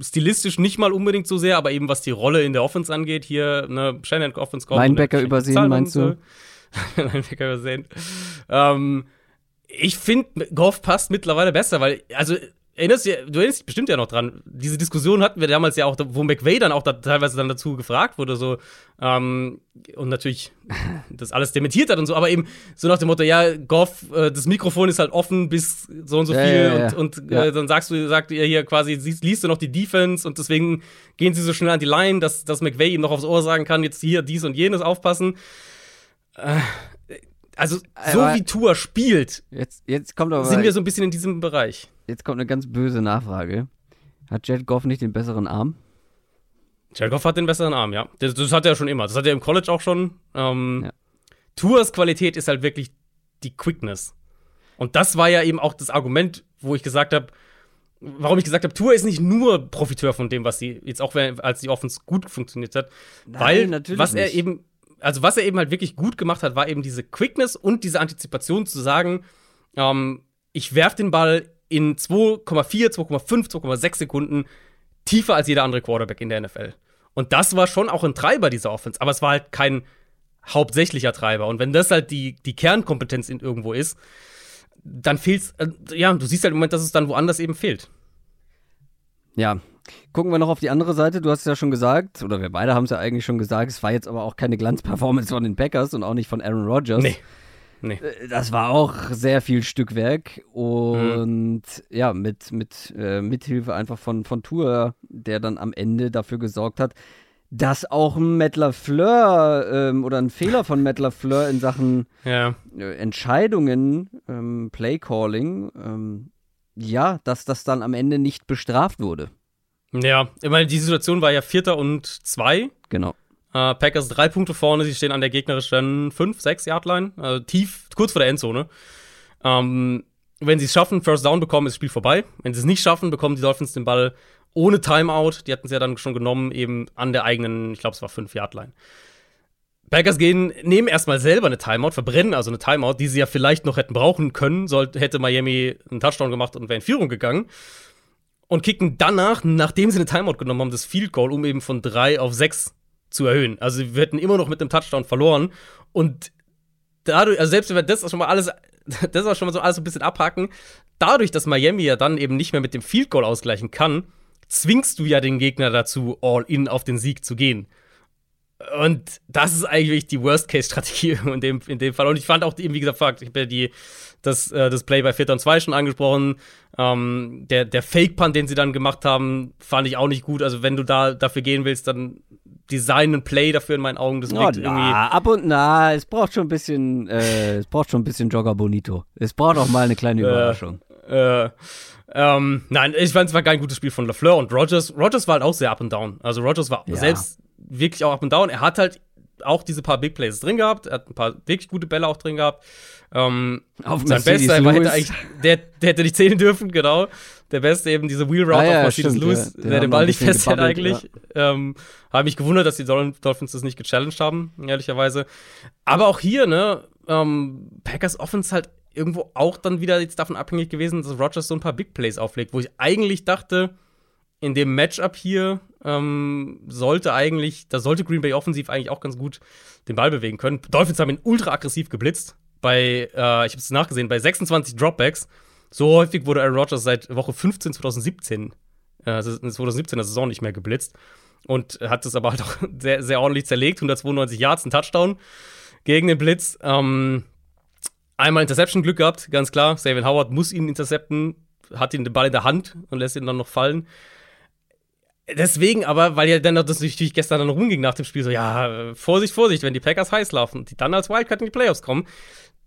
stilistisch nicht mal unbedingt so sehr, aber eben was die Rolle in der Offense angeht, hier, ne, Shannon Offense kommt. Linebacker übersehen, meinst du? Linebacker übersehen. Ähm, ich finde, Goff passt mittlerweile besser, weil, also erinnerst du, du erinnerst dich bestimmt ja noch dran. Diese Diskussion hatten wir damals ja auch, wo McVay dann auch da, teilweise dann dazu gefragt wurde, so ähm, und natürlich das alles dementiert hat und so, aber eben so nach dem Motto, ja, Goff, äh, das Mikrofon ist halt offen bis so und so ja, viel ja, ja, und, und äh, dann sagst du, sagt ihr hier quasi, liest du noch die Defense und deswegen gehen sie so schnell an die Line, dass, dass McVay ihm noch aufs Ohr sagen kann, jetzt hier dies und jenes aufpassen. Äh, also, so aber wie Tour spielt, jetzt, jetzt kommt aber, sind wir so ein bisschen in diesem Bereich jetzt kommt eine ganz böse Nachfrage. Hat Jared Goff nicht den besseren Arm? Jared Goff hat den besseren Arm, ja. Das, das hat er schon immer. Das hat er im College auch schon. Ähm, ja. Tours Qualität ist halt wirklich die Quickness. Und das war ja eben auch das Argument, wo ich gesagt habe, warum ich gesagt habe, Tour ist nicht nur Profiteur von dem, was sie jetzt auch als die Offense gut funktioniert hat, Nein, weil was er eben, also was er eben halt wirklich gut gemacht hat, war eben diese Quickness und diese Antizipation zu sagen, ähm, ich werf den Ball in 2,4, 2,5, 2,6 Sekunden tiefer als jeder andere Quarterback in der NFL. Und das war schon auch ein Treiber dieser Offense, aber es war halt kein hauptsächlicher Treiber. Und wenn das halt die, die Kernkompetenz in irgendwo ist, dann fehlt's, äh, ja, du siehst halt im Moment, dass es dann woanders eben fehlt. Ja, Gucken wir noch auf die andere Seite. Du hast es ja schon gesagt, oder wir beide haben es ja eigentlich schon gesagt, es war jetzt aber auch keine Glanzperformance von den Packers und auch nicht von Aaron Rodgers. Nee. Nee. Äh, das war auch sehr viel Stückwerk und mhm. ja, mit, mit äh, Mithilfe einfach von, von Tour, der dann am Ende dafür gesorgt hat, dass auch ein Matt LaFleur ähm, oder ein Fehler von Matt LaFleur in Sachen ja. äh, Entscheidungen, ähm, Playcalling, ähm, ja, dass das dann am Ende nicht bestraft wurde. Ja, ich meine, die Situation war ja Vierter und zwei. Genau. Äh, Packers drei Punkte vorne, sie stehen an der gegnerischen 5, 6 Yard Line, also tief, kurz vor der Endzone. Ähm, wenn sie es schaffen, First Down bekommen, ist das Spiel vorbei. Wenn sie es nicht schaffen, bekommen die Dolphins den Ball ohne Timeout. Die hatten es ja dann schon genommen, eben an der eigenen, ich glaube, es war 5 Yard Line. Packers gehen, nehmen erstmal selber eine Timeout, verbrennen also eine Timeout, die sie ja vielleicht noch hätten brauchen können, sollte, hätte Miami einen Touchdown gemacht und wäre in Führung gegangen. Und kicken danach, nachdem sie eine Timeout genommen haben, das Field Goal, um eben von 3 auf 6 zu erhöhen. Also wir hätten immer noch mit einem Touchdown verloren. Und dadurch, also selbst wenn wir das schon mal alles, das auch schon mal so alles ein bisschen abhaken, dadurch, dass Miami ja dann eben nicht mehr mit dem Field Goal ausgleichen kann, zwingst du ja den Gegner dazu, all in auf den Sieg zu gehen. Und das ist eigentlich die Worst-Case-Strategie in dem, in dem Fall. Und ich fand auch, eben, wie gesagt, ich habe ja die, das, äh, das Play bei 4 und 2 schon angesprochen. Ähm, der der Fake-Punt, den sie dann gemacht haben, fand ich auch nicht gut. Also, wenn du da dafür gehen willst, dann Design und Play dafür in meinen Augen. Das oh, na, irgendwie. Ab und na, es braucht schon ein bisschen, äh, es braucht schon ein bisschen Jogger Bonito. Es braucht auch mal eine kleine Überraschung. Äh, äh, ähm, nein, ich fand es war kein gutes Spiel von LaFleur und Rogers. Rogers war halt auch sehr up and down. Also Rogers war ja. selbst wirklich auch up and down. Er hat halt auch diese paar Big Plays drin gehabt. Er hat ein paar wirklich gute Bälle auch drin gehabt. Ähm, auf sein Bester hätte eigentlich, der, der, hätte nicht zählen dürfen, genau. Der Beste eben diese Wheel Route ah, ja, auf Mercedes stimmt, Lewis, ja. der, der den Ball nicht festhält eigentlich. Ja. Ähm, habe mich gewundert, dass die Dolphins das nicht gechallenged haben, ehrlicherweise. Aber auch hier, ne, ähm, Packers Offense halt irgendwo auch dann wieder jetzt davon abhängig gewesen, dass Rogers so ein paar Big Plays auflegt, wo ich eigentlich dachte, in dem Matchup hier ähm, sollte eigentlich, da sollte Green Bay offensiv eigentlich auch ganz gut den Ball bewegen können. Dolphins haben ihn ultra aggressiv geblitzt. Bei, äh, ich habe es nachgesehen, bei 26 Dropbacks. So häufig wurde Aaron Rodgers seit Woche 15 2017, äh, also 2017 der Saison nicht mehr geblitzt. Und hat es aber halt auch sehr, sehr ordentlich zerlegt. 192 Yards, ein Touchdown gegen den Blitz. Ähm, Einmal Interception-Glück gehabt, ganz klar. Xavier Howard muss ihn intercepten, hat ihn den Ball in der Hand und lässt ihn dann noch fallen. Deswegen aber, weil ja dann das natürlich gestern dann rumging nach dem Spiel, so, ja, Vorsicht, Vorsicht, wenn die Packers heiß laufen und die dann als Wildcard in die Playoffs kommen,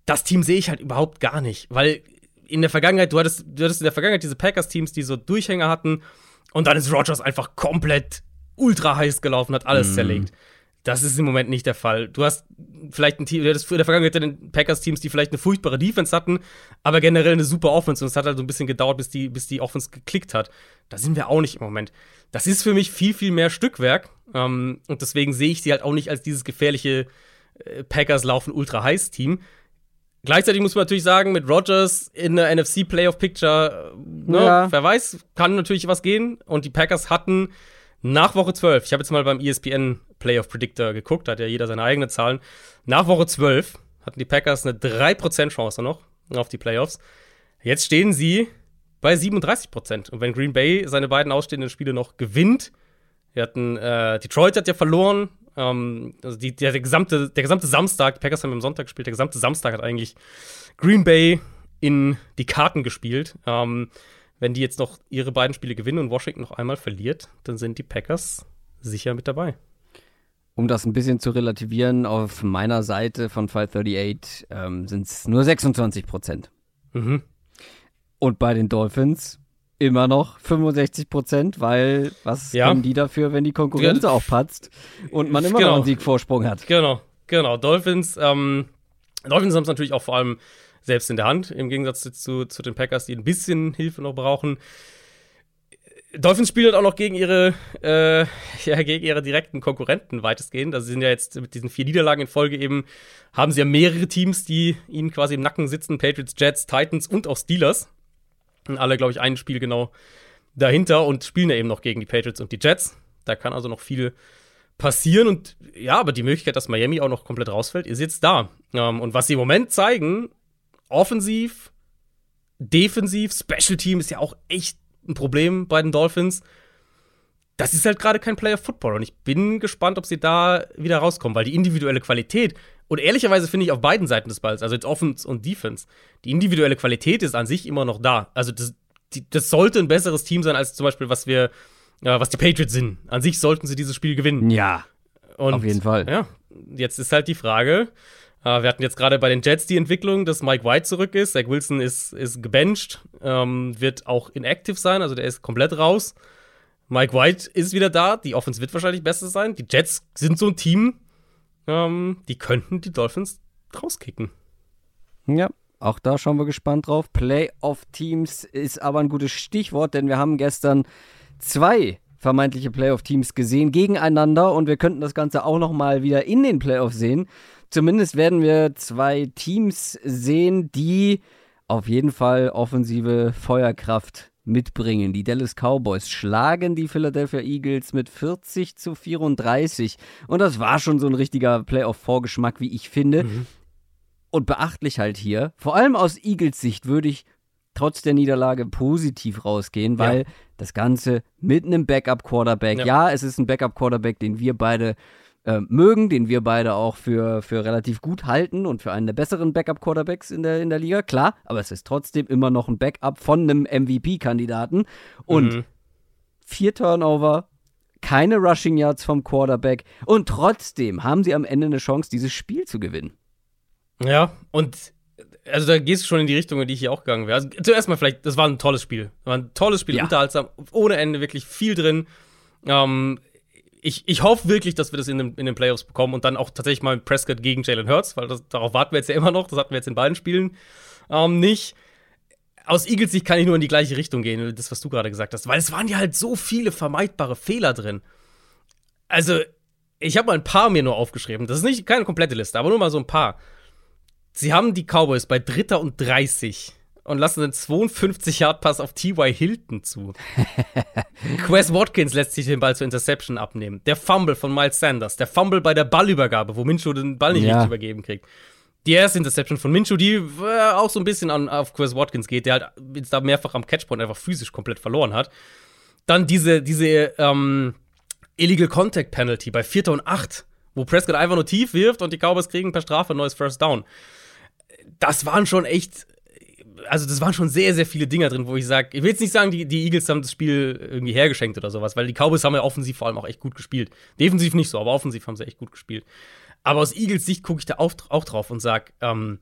das Team sehe ich halt überhaupt gar nicht, weil in der Vergangenheit, du hattest, du hattest in der Vergangenheit diese Packers-Teams, die so Durchhänger hatten und dann ist Rogers einfach komplett ultra heiß gelaufen, hat alles mm. zerlegt. Das ist im Moment nicht der Fall. Du hast vielleicht ein Team, du hattest in der Vergangenheit den Packers-Teams, die vielleicht eine furchtbare Defense hatten, aber generell eine super Offense. Und es hat halt so ein bisschen gedauert, bis die, bis die Offense geklickt hat. Da sind wir auch nicht im Moment. Das ist für mich viel, viel mehr Stückwerk. Ähm, und deswegen sehe ich sie halt auch nicht als dieses gefährliche äh, Packers laufen ultra heiß Team. Gleichzeitig muss man natürlich sagen, mit Rogers in der NFC Playoff Picture, ne, ja. wer weiß, kann natürlich was gehen. Und die Packers hatten nach Woche 12, ich habe jetzt mal beim ESPN Playoff Predictor geguckt, da hat ja jeder seine eigenen Zahlen. Nach Woche 12 hatten die Packers eine 3% Chance noch auf die Playoffs. Jetzt stehen sie bei 37%. Und wenn Green Bay seine beiden ausstehenden Spiele noch gewinnt, wir hatten, äh, Detroit hat ja verloren, ähm, also die, der, der, gesamte, der gesamte Samstag, die Packers haben am Sonntag gespielt, der gesamte Samstag hat eigentlich Green Bay in die Karten gespielt. Ähm, wenn die jetzt noch ihre beiden Spiele gewinnen und Washington noch einmal verliert, dann sind die Packers sicher mit dabei. Um das ein bisschen zu relativieren, auf meiner Seite von 538 ähm, sind es nur 26 Prozent. Mhm. Und bei den Dolphins immer noch 65 Prozent, weil was ja. können die dafür, wenn die Konkurrenz ja. auch patzt und man immer genau. noch einen Siegvorsprung hat? Genau, genau. Dolphins, ähm, Dolphins haben es natürlich auch vor allem selbst in der Hand, im Gegensatz zu, zu den Packers, die ein bisschen Hilfe noch brauchen. Dolphins spielen auch noch gegen ihre, äh, ja, gegen ihre direkten Konkurrenten weitestgehend. Also sie sind ja jetzt mit diesen vier Niederlagen in Folge eben, haben sie ja mehrere Teams, die ihnen quasi im Nacken sitzen: Patriots, Jets, Titans und auch Steelers. Und alle, glaube ich, ein Spiel genau dahinter und spielen ja eben noch gegen die Patriots und die Jets. Da kann also noch viel passieren. Und ja, aber die Möglichkeit, dass Miami auch noch komplett rausfällt, ist jetzt da. Ähm, und was sie im Moment zeigen, offensiv, defensiv, Special Team ist ja auch echt ein Problem bei den Dolphins. Das ist halt gerade kein Player Football und ich bin gespannt, ob sie da wieder rauskommen, weil die individuelle Qualität und ehrlicherweise finde ich auf beiden Seiten des Balls, also jetzt Offense und Defense, die individuelle Qualität ist an sich immer noch da. Also das, die, das sollte ein besseres Team sein als zum Beispiel was wir, äh, was die Patriots sind. An sich sollten sie dieses Spiel gewinnen. Ja. Und, auf jeden Fall. Ja. Jetzt ist halt die Frage, wir hatten jetzt gerade bei den Jets die Entwicklung, dass Mike White zurück ist. Zach Wilson ist, ist gebencht, ähm, wird auch inactive sein, also der ist komplett raus. Mike White ist wieder da, die Offense wird wahrscheinlich besser sein. Die Jets sind so ein Team, ähm, die könnten die Dolphins rauskicken. Ja, auch da schauen wir gespannt drauf. Playoff-Teams ist aber ein gutes Stichwort, denn wir haben gestern zwei vermeintliche Playoff-Teams gesehen gegeneinander und wir könnten das Ganze auch noch mal wieder in den Playoffs sehen. Zumindest werden wir zwei Teams sehen, die auf jeden Fall offensive Feuerkraft mitbringen. Die Dallas Cowboys schlagen die Philadelphia Eagles mit 40 zu 34. Und das war schon so ein richtiger Playoff-Vorgeschmack, wie ich finde. Mhm. Und beachtlich halt hier, vor allem aus Eagles Sicht würde ich trotz der Niederlage positiv rausgehen, weil ja. das Ganze mit einem Backup-Quarterback, ja. ja, es ist ein Backup-Quarterback, den wir beide äh, mögen, den wir beide auch für, für relativ gut halten und für einen der besseren Backup-Quarterbacks in der, in der Liga, klar, aber es ist trotzdem immer noch ein Backup von einem MVP-Kandidaten. Und mhm. vier Turnover, keine Rushing Yards vom Quarterback und trotzdem haben sie am Ende eine Chance, dieses Spiel zu gewinnen. Ja, und also da gehst du schon in die Richtung, in die ich hier auch gegangen wäre. Also zuerst mal vielleicht, das war ein tolles Spiel. Das war ein tolles Spiel, ja. unterhaltsam, ohne Ende, wirklich viel drin. Ähm, ich, ich hoffe wirklich, dass wir das in den, in den Playoffs bekommen und dann auch tatsächlich mal Prescott gegen Jalen Hurts, weil das, darauf warten wir jetzt ja immer noch. Das hatten wir jetzt in beiden Spielen ähm, nicht. Aus Eagles Sicht kann ich nur in die gleiche Richtung gehen, das, was du gerade gesagt hast, weil es waren ja halt so viele vermeidbare Fehler drin. Also, ich habe mal ein paar mir nur aufgeschrieben. Das ist nicht keine komplette Liste, aber nur mal so ein paar. Sie haben die Cowboys bei Dritter und 30 und lassen einen 52-Yard-Pass auf T.Y. Hilton zu. Quest Watkins lässt sich den Ball zur Interception abnehmen. Der Fumble von Miles Sanders. Der Fumble bei der Ballübergabe, wo Minshew den Ball nicht ja. richtig übergeben kriegt. Die erste Interception von Minshew, die äh, auch so ein bisschen an, auf Quest Watkins geht, der halt jetzt da mehrfach am Catchpoint einfach physisch komplett verloren hat. Dann diese, diese ähm, Illegal Contact Penalty bei 4. und 8, wo Prescott einfach nur tief wirft und die Cowboys kriegen per Strafe ein neues First Down das waren schon echt, also das waren schon sehr, sehr viele Dinger drin, wo ich sage, ich will jetzt nicht sagen, die, die Eagles haben das Spiel irgendwie hergeschenkt oder sowas, weil die Cowboys haben ja offensiv vor allem auch echt gut gespielt. Defensiv nicht so, aber offensiv haben sie echt gut gespielt. Aber aus Eagles Sicht gucke ich da auch, auch drauf und sage, ähm,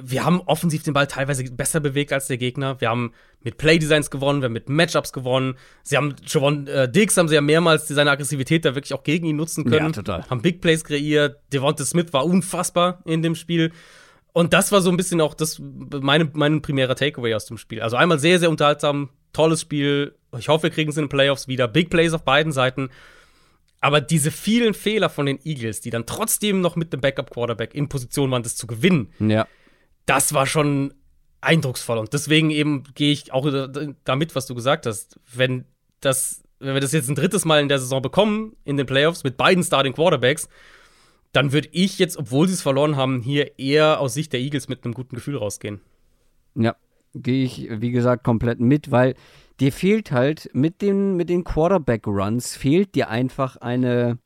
wir haben offensiv den Ball teilweise besser bewegt als der Gegner. Wir haben mit Playdesigns gewonnen, wir haben mit Matchups gewonnen. Sie haben Javon äh, Diggs haben sie ja mehrmals seine Aggressivität da wirklich auch gegen ihn nutzen können. Ja, total. Haben Big Plays kreiert. Devonta Smith war unfassbar in dem Spiel. Und das war so ein bisschen auch das meine, mein primärer Takeaway aus dem Spiel. Also einmal sehr, sehr unterhaltsam, tolles Spiel. Ich hoffe, wir kriegen es in den Playoffs wieder. Big Plays auf beiden Seiten. Aber diese vielen Fehler von den Eagles, die dann trotzdem noch mit dem Backup-Quarterback in Position waren, das zu gewinnen, ja das war schon eindrucksvoll. Und deswegen eben gehe ich auch damit, was du gesagt hast. Wenn das, wenn wir das jetzt ein drittes Mal in der Saison bekommen, in den Playoffs, mit beiden Starting Quarterbacks, dann würde ich jetzt, obwohl sie es verloren haben, hier eher aus Sicht der Eagles mit einem guten Gefühl rausgehen. Ja, gehe ich, wie gesagt, komplett mit, weil dir fehlt halt mit den, mit den Quarterback-Runs, fehlt dir einfach eine,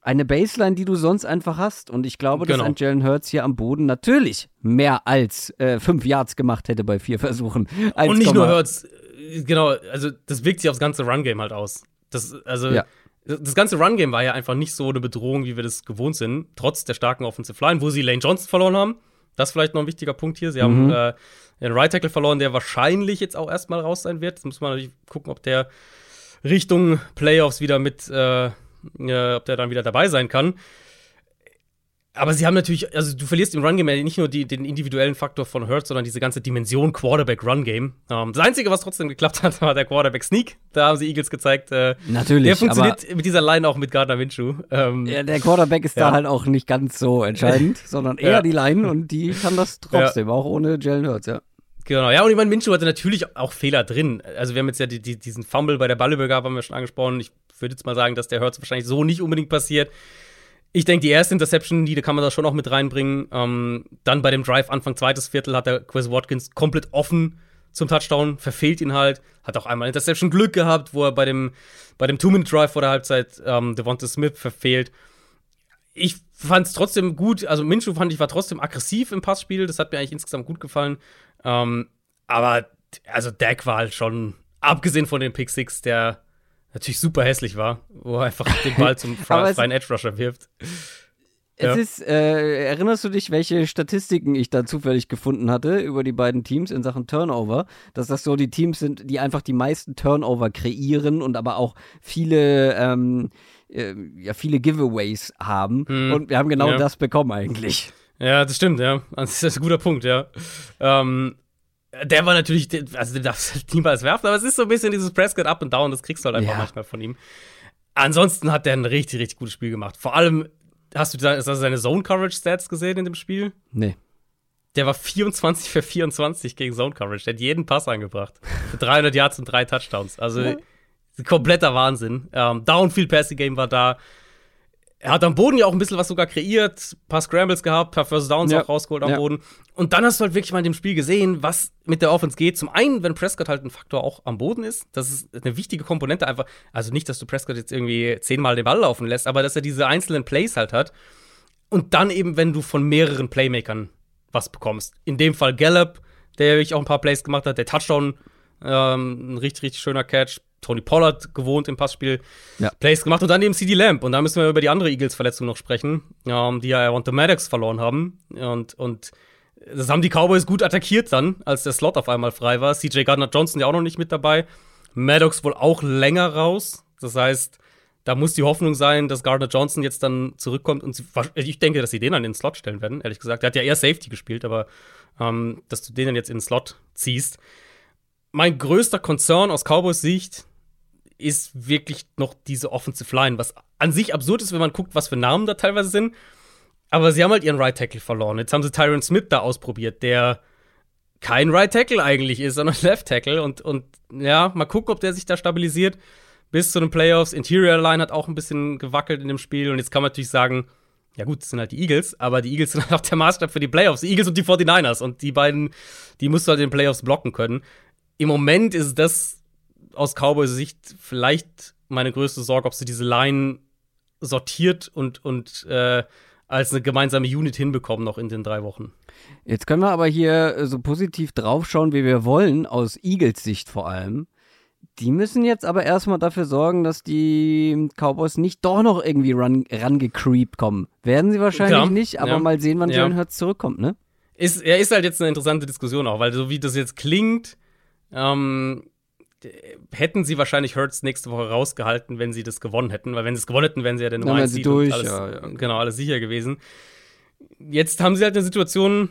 eine Baseline, die du sonst einfach hast. Und ich glaube, genau. dass ein Jalen Hurts hier am Boden natürlich mehr als äh, fünf Yards gemacht hätte bei vier Versuchen. 1, und nicht nur Hurts, äh, genau, also das wirkt sich aufs ganze Run-Game halt aus. Das, also, ja. Das ganze Run-Game war ja einfach nicht so eine Bedrohung, wie wir das gewohnt sind, trotz der starken Offensive Line, wo sie Lane Johnson verloren haben. Das ist vielleicht noch ein wichtiger Punkt hier. Sie mhm. haben äh, den Right Tackle verloren, der wahrscheinlich jetzt auch erstmal raus sein wird. Jetzt muss man natürlich gucken, ob der Richtung Playoffs wieder mit äh, äh, ob der dann wieder dabei sein kann. Aber sie haben natürlich, also du verlierst im Run-Game ja nicht nur die, den individuellen Faktor von Hurts, sondern diese ganze Dimension Quarterback-Run-Game. Ähm, das Einzige, was trotzdem geklappt hat, war der Quarterback-Sneak. Da haben sie Eagles gezeigt. Äh, natürlich. Der funktioniert mit dieser Line auch mit Gardner Minshew. Ähm, ja, der Quarterback ist ja. da halt auch nicht ganz so entscheidend, sondern eher ja. die Line und die kann das trotzdem, auch ohne Jalen Hurts, ja. Genau, ja, und ich meine, Minshew hatte natürlich auch Fehler drin. Also, wir haben jetzt ja die, die, diesen Fumble bei der Ballübergabe, haben wir schon angesprochen. Ich würde jetzt mal sagen, dass der Hurts wahrscheinlich so nicht unbedingt passiert. Ich denke, die erste Interception, die kann man da schon auch mit reinbringen. Ähm, dann bei dem Drive Anfang zweites Viertel hat der Chris Watkins komplett offen zum Touchdown, verfehlt ihn halt, hat auch einmal Interception Glück gehabt, wo er bei dem, bei dem Two-Minute-Drive vor der Halbzeit ähm, Devonta Smith verfehlt. Ich fand es trotzdem gut, also Minshew fand ich war trotzdem aggressiv im Passspiel, das hat mir eigentlich insgesamt gut gefallen. Ähm, aber also Dak war halt schon, abgesehen von den Pick Six, der natürlich super hässlich war, wo er einfach den Ball zum freien Edge Rusher wirft. Es ja. ist, äh, erinnerst du dich, welche Statistiken ich da zufällig gefunden hatte über die beiden Teams in Sachen Turnover? Dass das so die Teams sind, die einfach die meisten Turnover kreieren und aber auch viele, ähm, äh, ja, viele Giveaways haben. Hm. Und wir haben genau ja. das bekommen eigentlich. Ja, das stimmt, ja. Das ist ein guter Punkt, ja. Ähm, der war natürlich, also den darfst du halt niemals werfen, aber es ist so ein bisschen dieses Prescott up and down, das kriegst du halt einfach ja. manchmal von ihm. Ansonsten hat der ein richtig, richtig gutes Spiel gemacht. Vor allem, hast du seine Zone-Coverage-Stats gesehen in dem Spiel? Nee. Der war 24 für 24 gegen Zone-Coverage. Der hat jeden Pass angebracht. Für 300 Yards und drei Touchdowns. Also, ja. kompletter Wahnsinn. Ähm, Downfield-Passing-Game war da. Er hat am Boden ja auch ein bisschen was sogar kreiert, ein paar Scrambles gehabt, ein paar First Downs ja. auch rausgeholt am ja. Boden. Und dann hast du halt wirklich mal in dem Spiel gesehen, was mit der Offense geht. Zum einen, wenn Prescott halt ein Faktor auch am Boden ist, das ist eine wichtige Komponente einfach. Also nicht, dass du Prescott jetzt irgendwie zehnmal den Ball laufen lässt, aber dass er diese einzelnen Plays halt hat. Und dann eben, wenn du von mehreren Playmakern was bekommst. In dem Fall Gallup, der wirklich auch ein paar Plays gemacht hat, der Touchdown, ähm, ein richtig, richtig schöner Catch. Tony Pollard gewohnt im Passspiel ja. Plays gemacht und dann eben CD Lamb. Und da müssen wir über die andere Eagles-Verletzung noch sprechen, ähm, die ja Aronto Maddox verloren haben. Und, und das haben die Cowboys gut attackiert dann, als der Slot auf einmal frei war. CJ Gardner Johnson ja auch noch nicht mit dabei. Maddox wohl auch länger raus. Das heißt, da muss die Hoffnung sein, dass Gardner Johnson jetzt dann zurückkommt und sie, ich denke, dass sie den dann in den Slot stellen werden, ehrlich gesagt. Der hat ja eher Safety gespielt, aber ähm, dass du den dann jetzt in den Slot ziehst. Mein größter Concern aus Cowboys Sicht ist wirklich noch diese Offensive Line, was an sich absurd ist, wenn man guckt, was für Namen da teilweise sind. Aber sie haben halt ihren Right Tackle verloren. Jetzt haben sie Tyron Smith da ausprobiert, der kein Right Tackle eigentlich ist, sondern Left Tackle. Und, und ja, mal gucken, ob der sich da stabilisiert bis zu den Playoffs. Interior Line hat auch ein bisschen gewackelt in dem Spiel. Und jetzt kann man natürlich sagen, ja gut, das sind halt die Eagles, aber die Eagles sind halt auch der Maßstab für die Playoffs. Die Eagles und die 49ers. Und die beiden, die musst du halt in den Playoffs blocken können. Im Moment ist das aus Cowboys Sicht vielleicht meine größte Sorge, ob sie diese Line sortiert und, und äh, als eine gemeinsame Unit hinbekommen noch in den drei Wochen. Jetzt können wir aber hier äh, so positiv draufschauen, wie wir wollen, aus Eagles Sicht vor allem. Die müssen jetzt aber erstmal dafür sorgen, dass die Cowboys nicht doch noch irgendwie ran, rangecreept kommen. Werden sie wahrscheinlich ja, nicht, aber ja. mal sehen, wann ja. Jalen Hurts zurückkommt, ne? Ist, er ist halt jetzt eine interessante Diskussion auch, weil so wie das jetzt klingt, ähm, hätten sie wahrscheinlich Hurts nächste Woche rausgehalten, wenn sie das gewonnen hätten, weil wenn sie es gewonnen hätten, wären sie ja der Nummer 1 Seed durch, alles, ja, ja. genau, alles sicher gewesen. Jetzt haben sie halt eine Situation,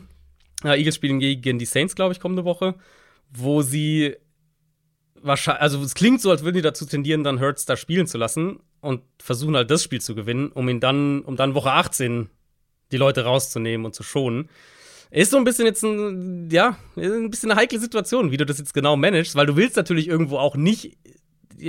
ja, Eagles spielen gegen die Saints, glaube ich, kommende Woche, wo sie wahrscheinlich, also es klingt so, als würden die dazu tendieren, dann Hurts da spielen zu lassen und versuchen halt das Spiel zu gewinnen, um ihn dann, um dann Woche 18 die Leute rauszunehmen und zu schonen. Ist so ein bisschen jetzt ein, ja, ein bisschen eine heikle Situation, wie du das jetzt genau managst, weil du willst natürlich irgendwo auch nicht,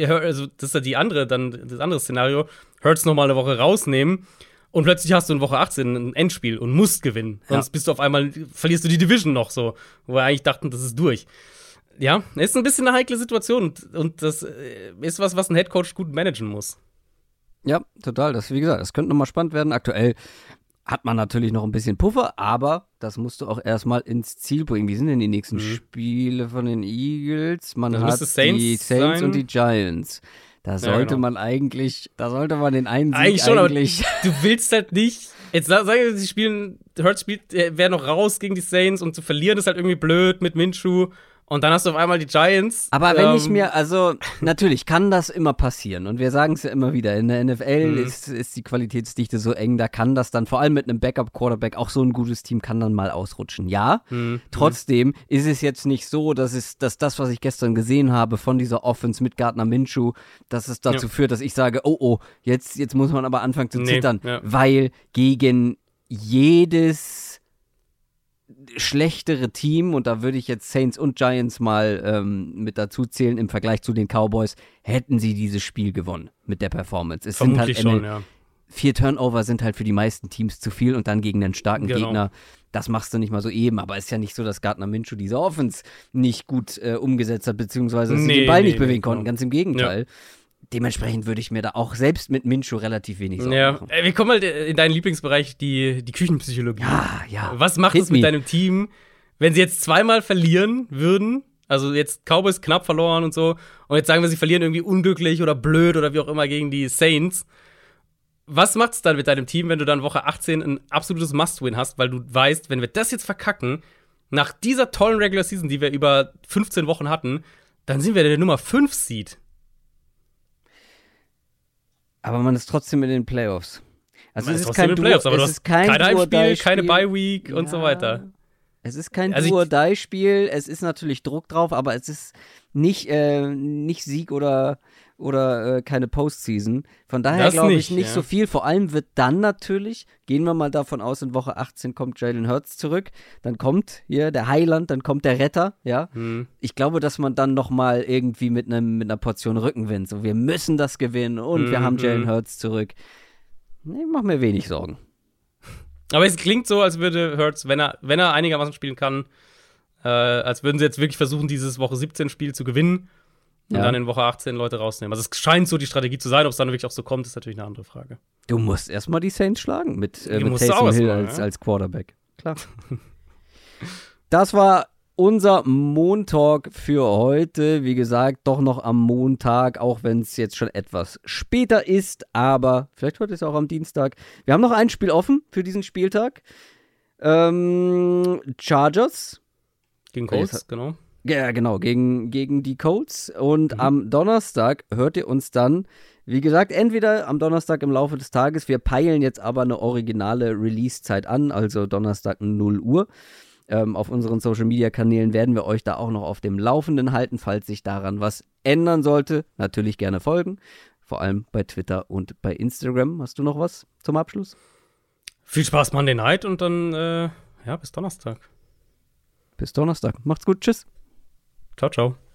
also das ist ja die andere, dann das andere Szenario, Hurts noch mal eine Woche rausnehmen und plötzlich hast du in Woche 18 ein Endspiel und musst gewinnen. Sonst ja. bist du auf einmal, verlierst du die Division noch so, wo wir eigentlich dachten, das ist durch. Ja, ist ein bisschen eine heikle Situation und, und das äh, ist was, was ein Headcoach gut managen muss. Ja, total. Das, wie gesagt, das könnte nochmal spannend werden. Aktuell hat man natürlich noch ein bisschen Puffer, aber das musst du auch erstmal ins Ziel bringen. Wie sind denn die nächsten mhm. Spiele von den Eagles? Man das hat Saints die Saints sein. und die Giants. Da sollte ja, genau. man eigentlich, da sollte man den einen Sieg eigentlich. Schon, eigentlich du willst halt nicht. Jetzt sagen wir, sie spielen, Hurts spielt, wäre noch raus gegen die Saints und zu verlieren ist halt irgendwie blöd mit Minshu. Und dann hast du auf einmal die Giants. Aber wenn ähm, ich mir, also natürlich kann das immer passieren. Und wir sagen es ja immer wieder, in der NFL mhm. ist, ist die Qualitätsdichte so eng, da kann das dann, vor allem mit einem Backup-Quarterback, auch so ein gutes Team kann dann mal ausrutschen. Ja, mhm. trotzdem ist es jetzt nicht so, dass, es, dass das, was ich gestern gesehen habe von dieser Offense mit Gardner Minshew, dass es dazu ja. führt, dass ich sage, oh oh, jetzt, jetzt muss man aber anfangen zu nee, zittern, ja. weil gegen jedes schlechtere Team, und da würde ich jetzt Saints und Giants mal ähm, mit dazu zählen, im Vergleich zu den Cowboys, hätten sie dieses Spiel gewonnen mit der Performance. Es Vermutlich sind halt schon, ja. Vier Turnover sind halt für die meisten Teams zu viel und dann gegen einen starken genau. Gegner, das machst du nicht mal so eben. Aber es ist ja nicht so, dass Gardner Minshew diese Offense nicht gut äh, umgesetzt hat, beziehungsweise dass nee, sie den Ball nee, nicht bewegen nee, konnten. Genau. Ganz im Gegenteil. Ja dementsprechend würde ich mir da auch selbst mit Minshu relativ wenig Sorgen ja. machen. Wir kommen mal in deinen Lieblingsbereich, die, die Küchenpsychologie. Ja, ja. Was macht es mit me. deinem Team, wenn sie jetzt zweimal verlieren würden? Also jetzt Cowboys knapp verloren und so. Und jetzt sagen wir, sie verlieren irgendwie unglücklich oder blöd oder wie auch immer gegen die Saints. Was macht es dann mit deinem Team, wenn du dann Woche 18 ein absolutes Must-Win hast, weil du weißt, wenn wir das jetzt verkacken, nach dieser tollen Regular Season, die wir über 15 Wochen hatten, dann sind wir der Nummer 5 Seed. Aber man ist trotzdem in den Playoffs. Also man es ist, ist kein Playoffs, aber es ist kein kein Heimspiel, keine Bye-Week ja. und so weiter. Es ist kein also Do-or-Die-Spiel, es ist natürlich Druck drauf, aber es ist nicht, äh, nicht Sieg oder oder äh, keine Postseason. Von daher glaube ich nicht ja. so viel. Vor allem wird dann natürlich, gehen wir mal davon aus, in Woche 18 kommt Jalen Hurts zurück. Dann kommt hier der Heiland, dann kommt der Retter, ja. Hm. Ich glaube, dass man dann nochmal irgendwie mit, einem, mit einer Portion Rückenwind, so wir müssen das gewinnen und hm, wir haben Jalen hm. Hurts zurück. Nee, mach mir wenig Sorgen. Aber es klingt so, als würde Hurts, wenn er, wenn er einigermaßen spielen kann, äh, als würden sie jetzt wirklich versuchen, dieses Woche 17 Spiel zu gewinnen und ja. dann in Woche 18 Leute rausnehmen. Also es scheint so die Strategie zu sein, ob es dann wirklich auch so kommt, ist natürlich eine andere Frage. Du musst erstmal die Saints schlagen mit, äh, mit Taysom Hill mal, als, ja? als Quarterback. Klar. das war unser Montalk für heute. Wie gesagt, doch noch am Montag, auch wenn es jetzt schon etwas später ist, aber vielleicht heute ist es auch am Dienstag. Wir haben noch ein Spiel offen für diesen Spieltag. Ähm, Chargers. Gegen Colts, genau. Ja, genau, gegen, gegen die Colts. Und mhm. am Donnerstag hört ihr uns dann, wie gesagt, entweder am Donnerstag im Laufe des Tages, wir peilen jetzt aber eine originale Release-Zeit an, also Donnerstag 0 Uhr. Ähm, auf unseren Social-Media-Kanälen werden wir euch da auch noch auf dem Laufenden halten, falls sich daran was ändern sollte. Natürlich gerne folgen, vor allem bei Twitter und bei Instagram. Hast du noch was zum Abschluss? Viel Spaß Monday Night und dann, äh, ja, bis Donnerstag. Bis Donnerstag. Macht's gut. Tschüss. Ciao, ciao.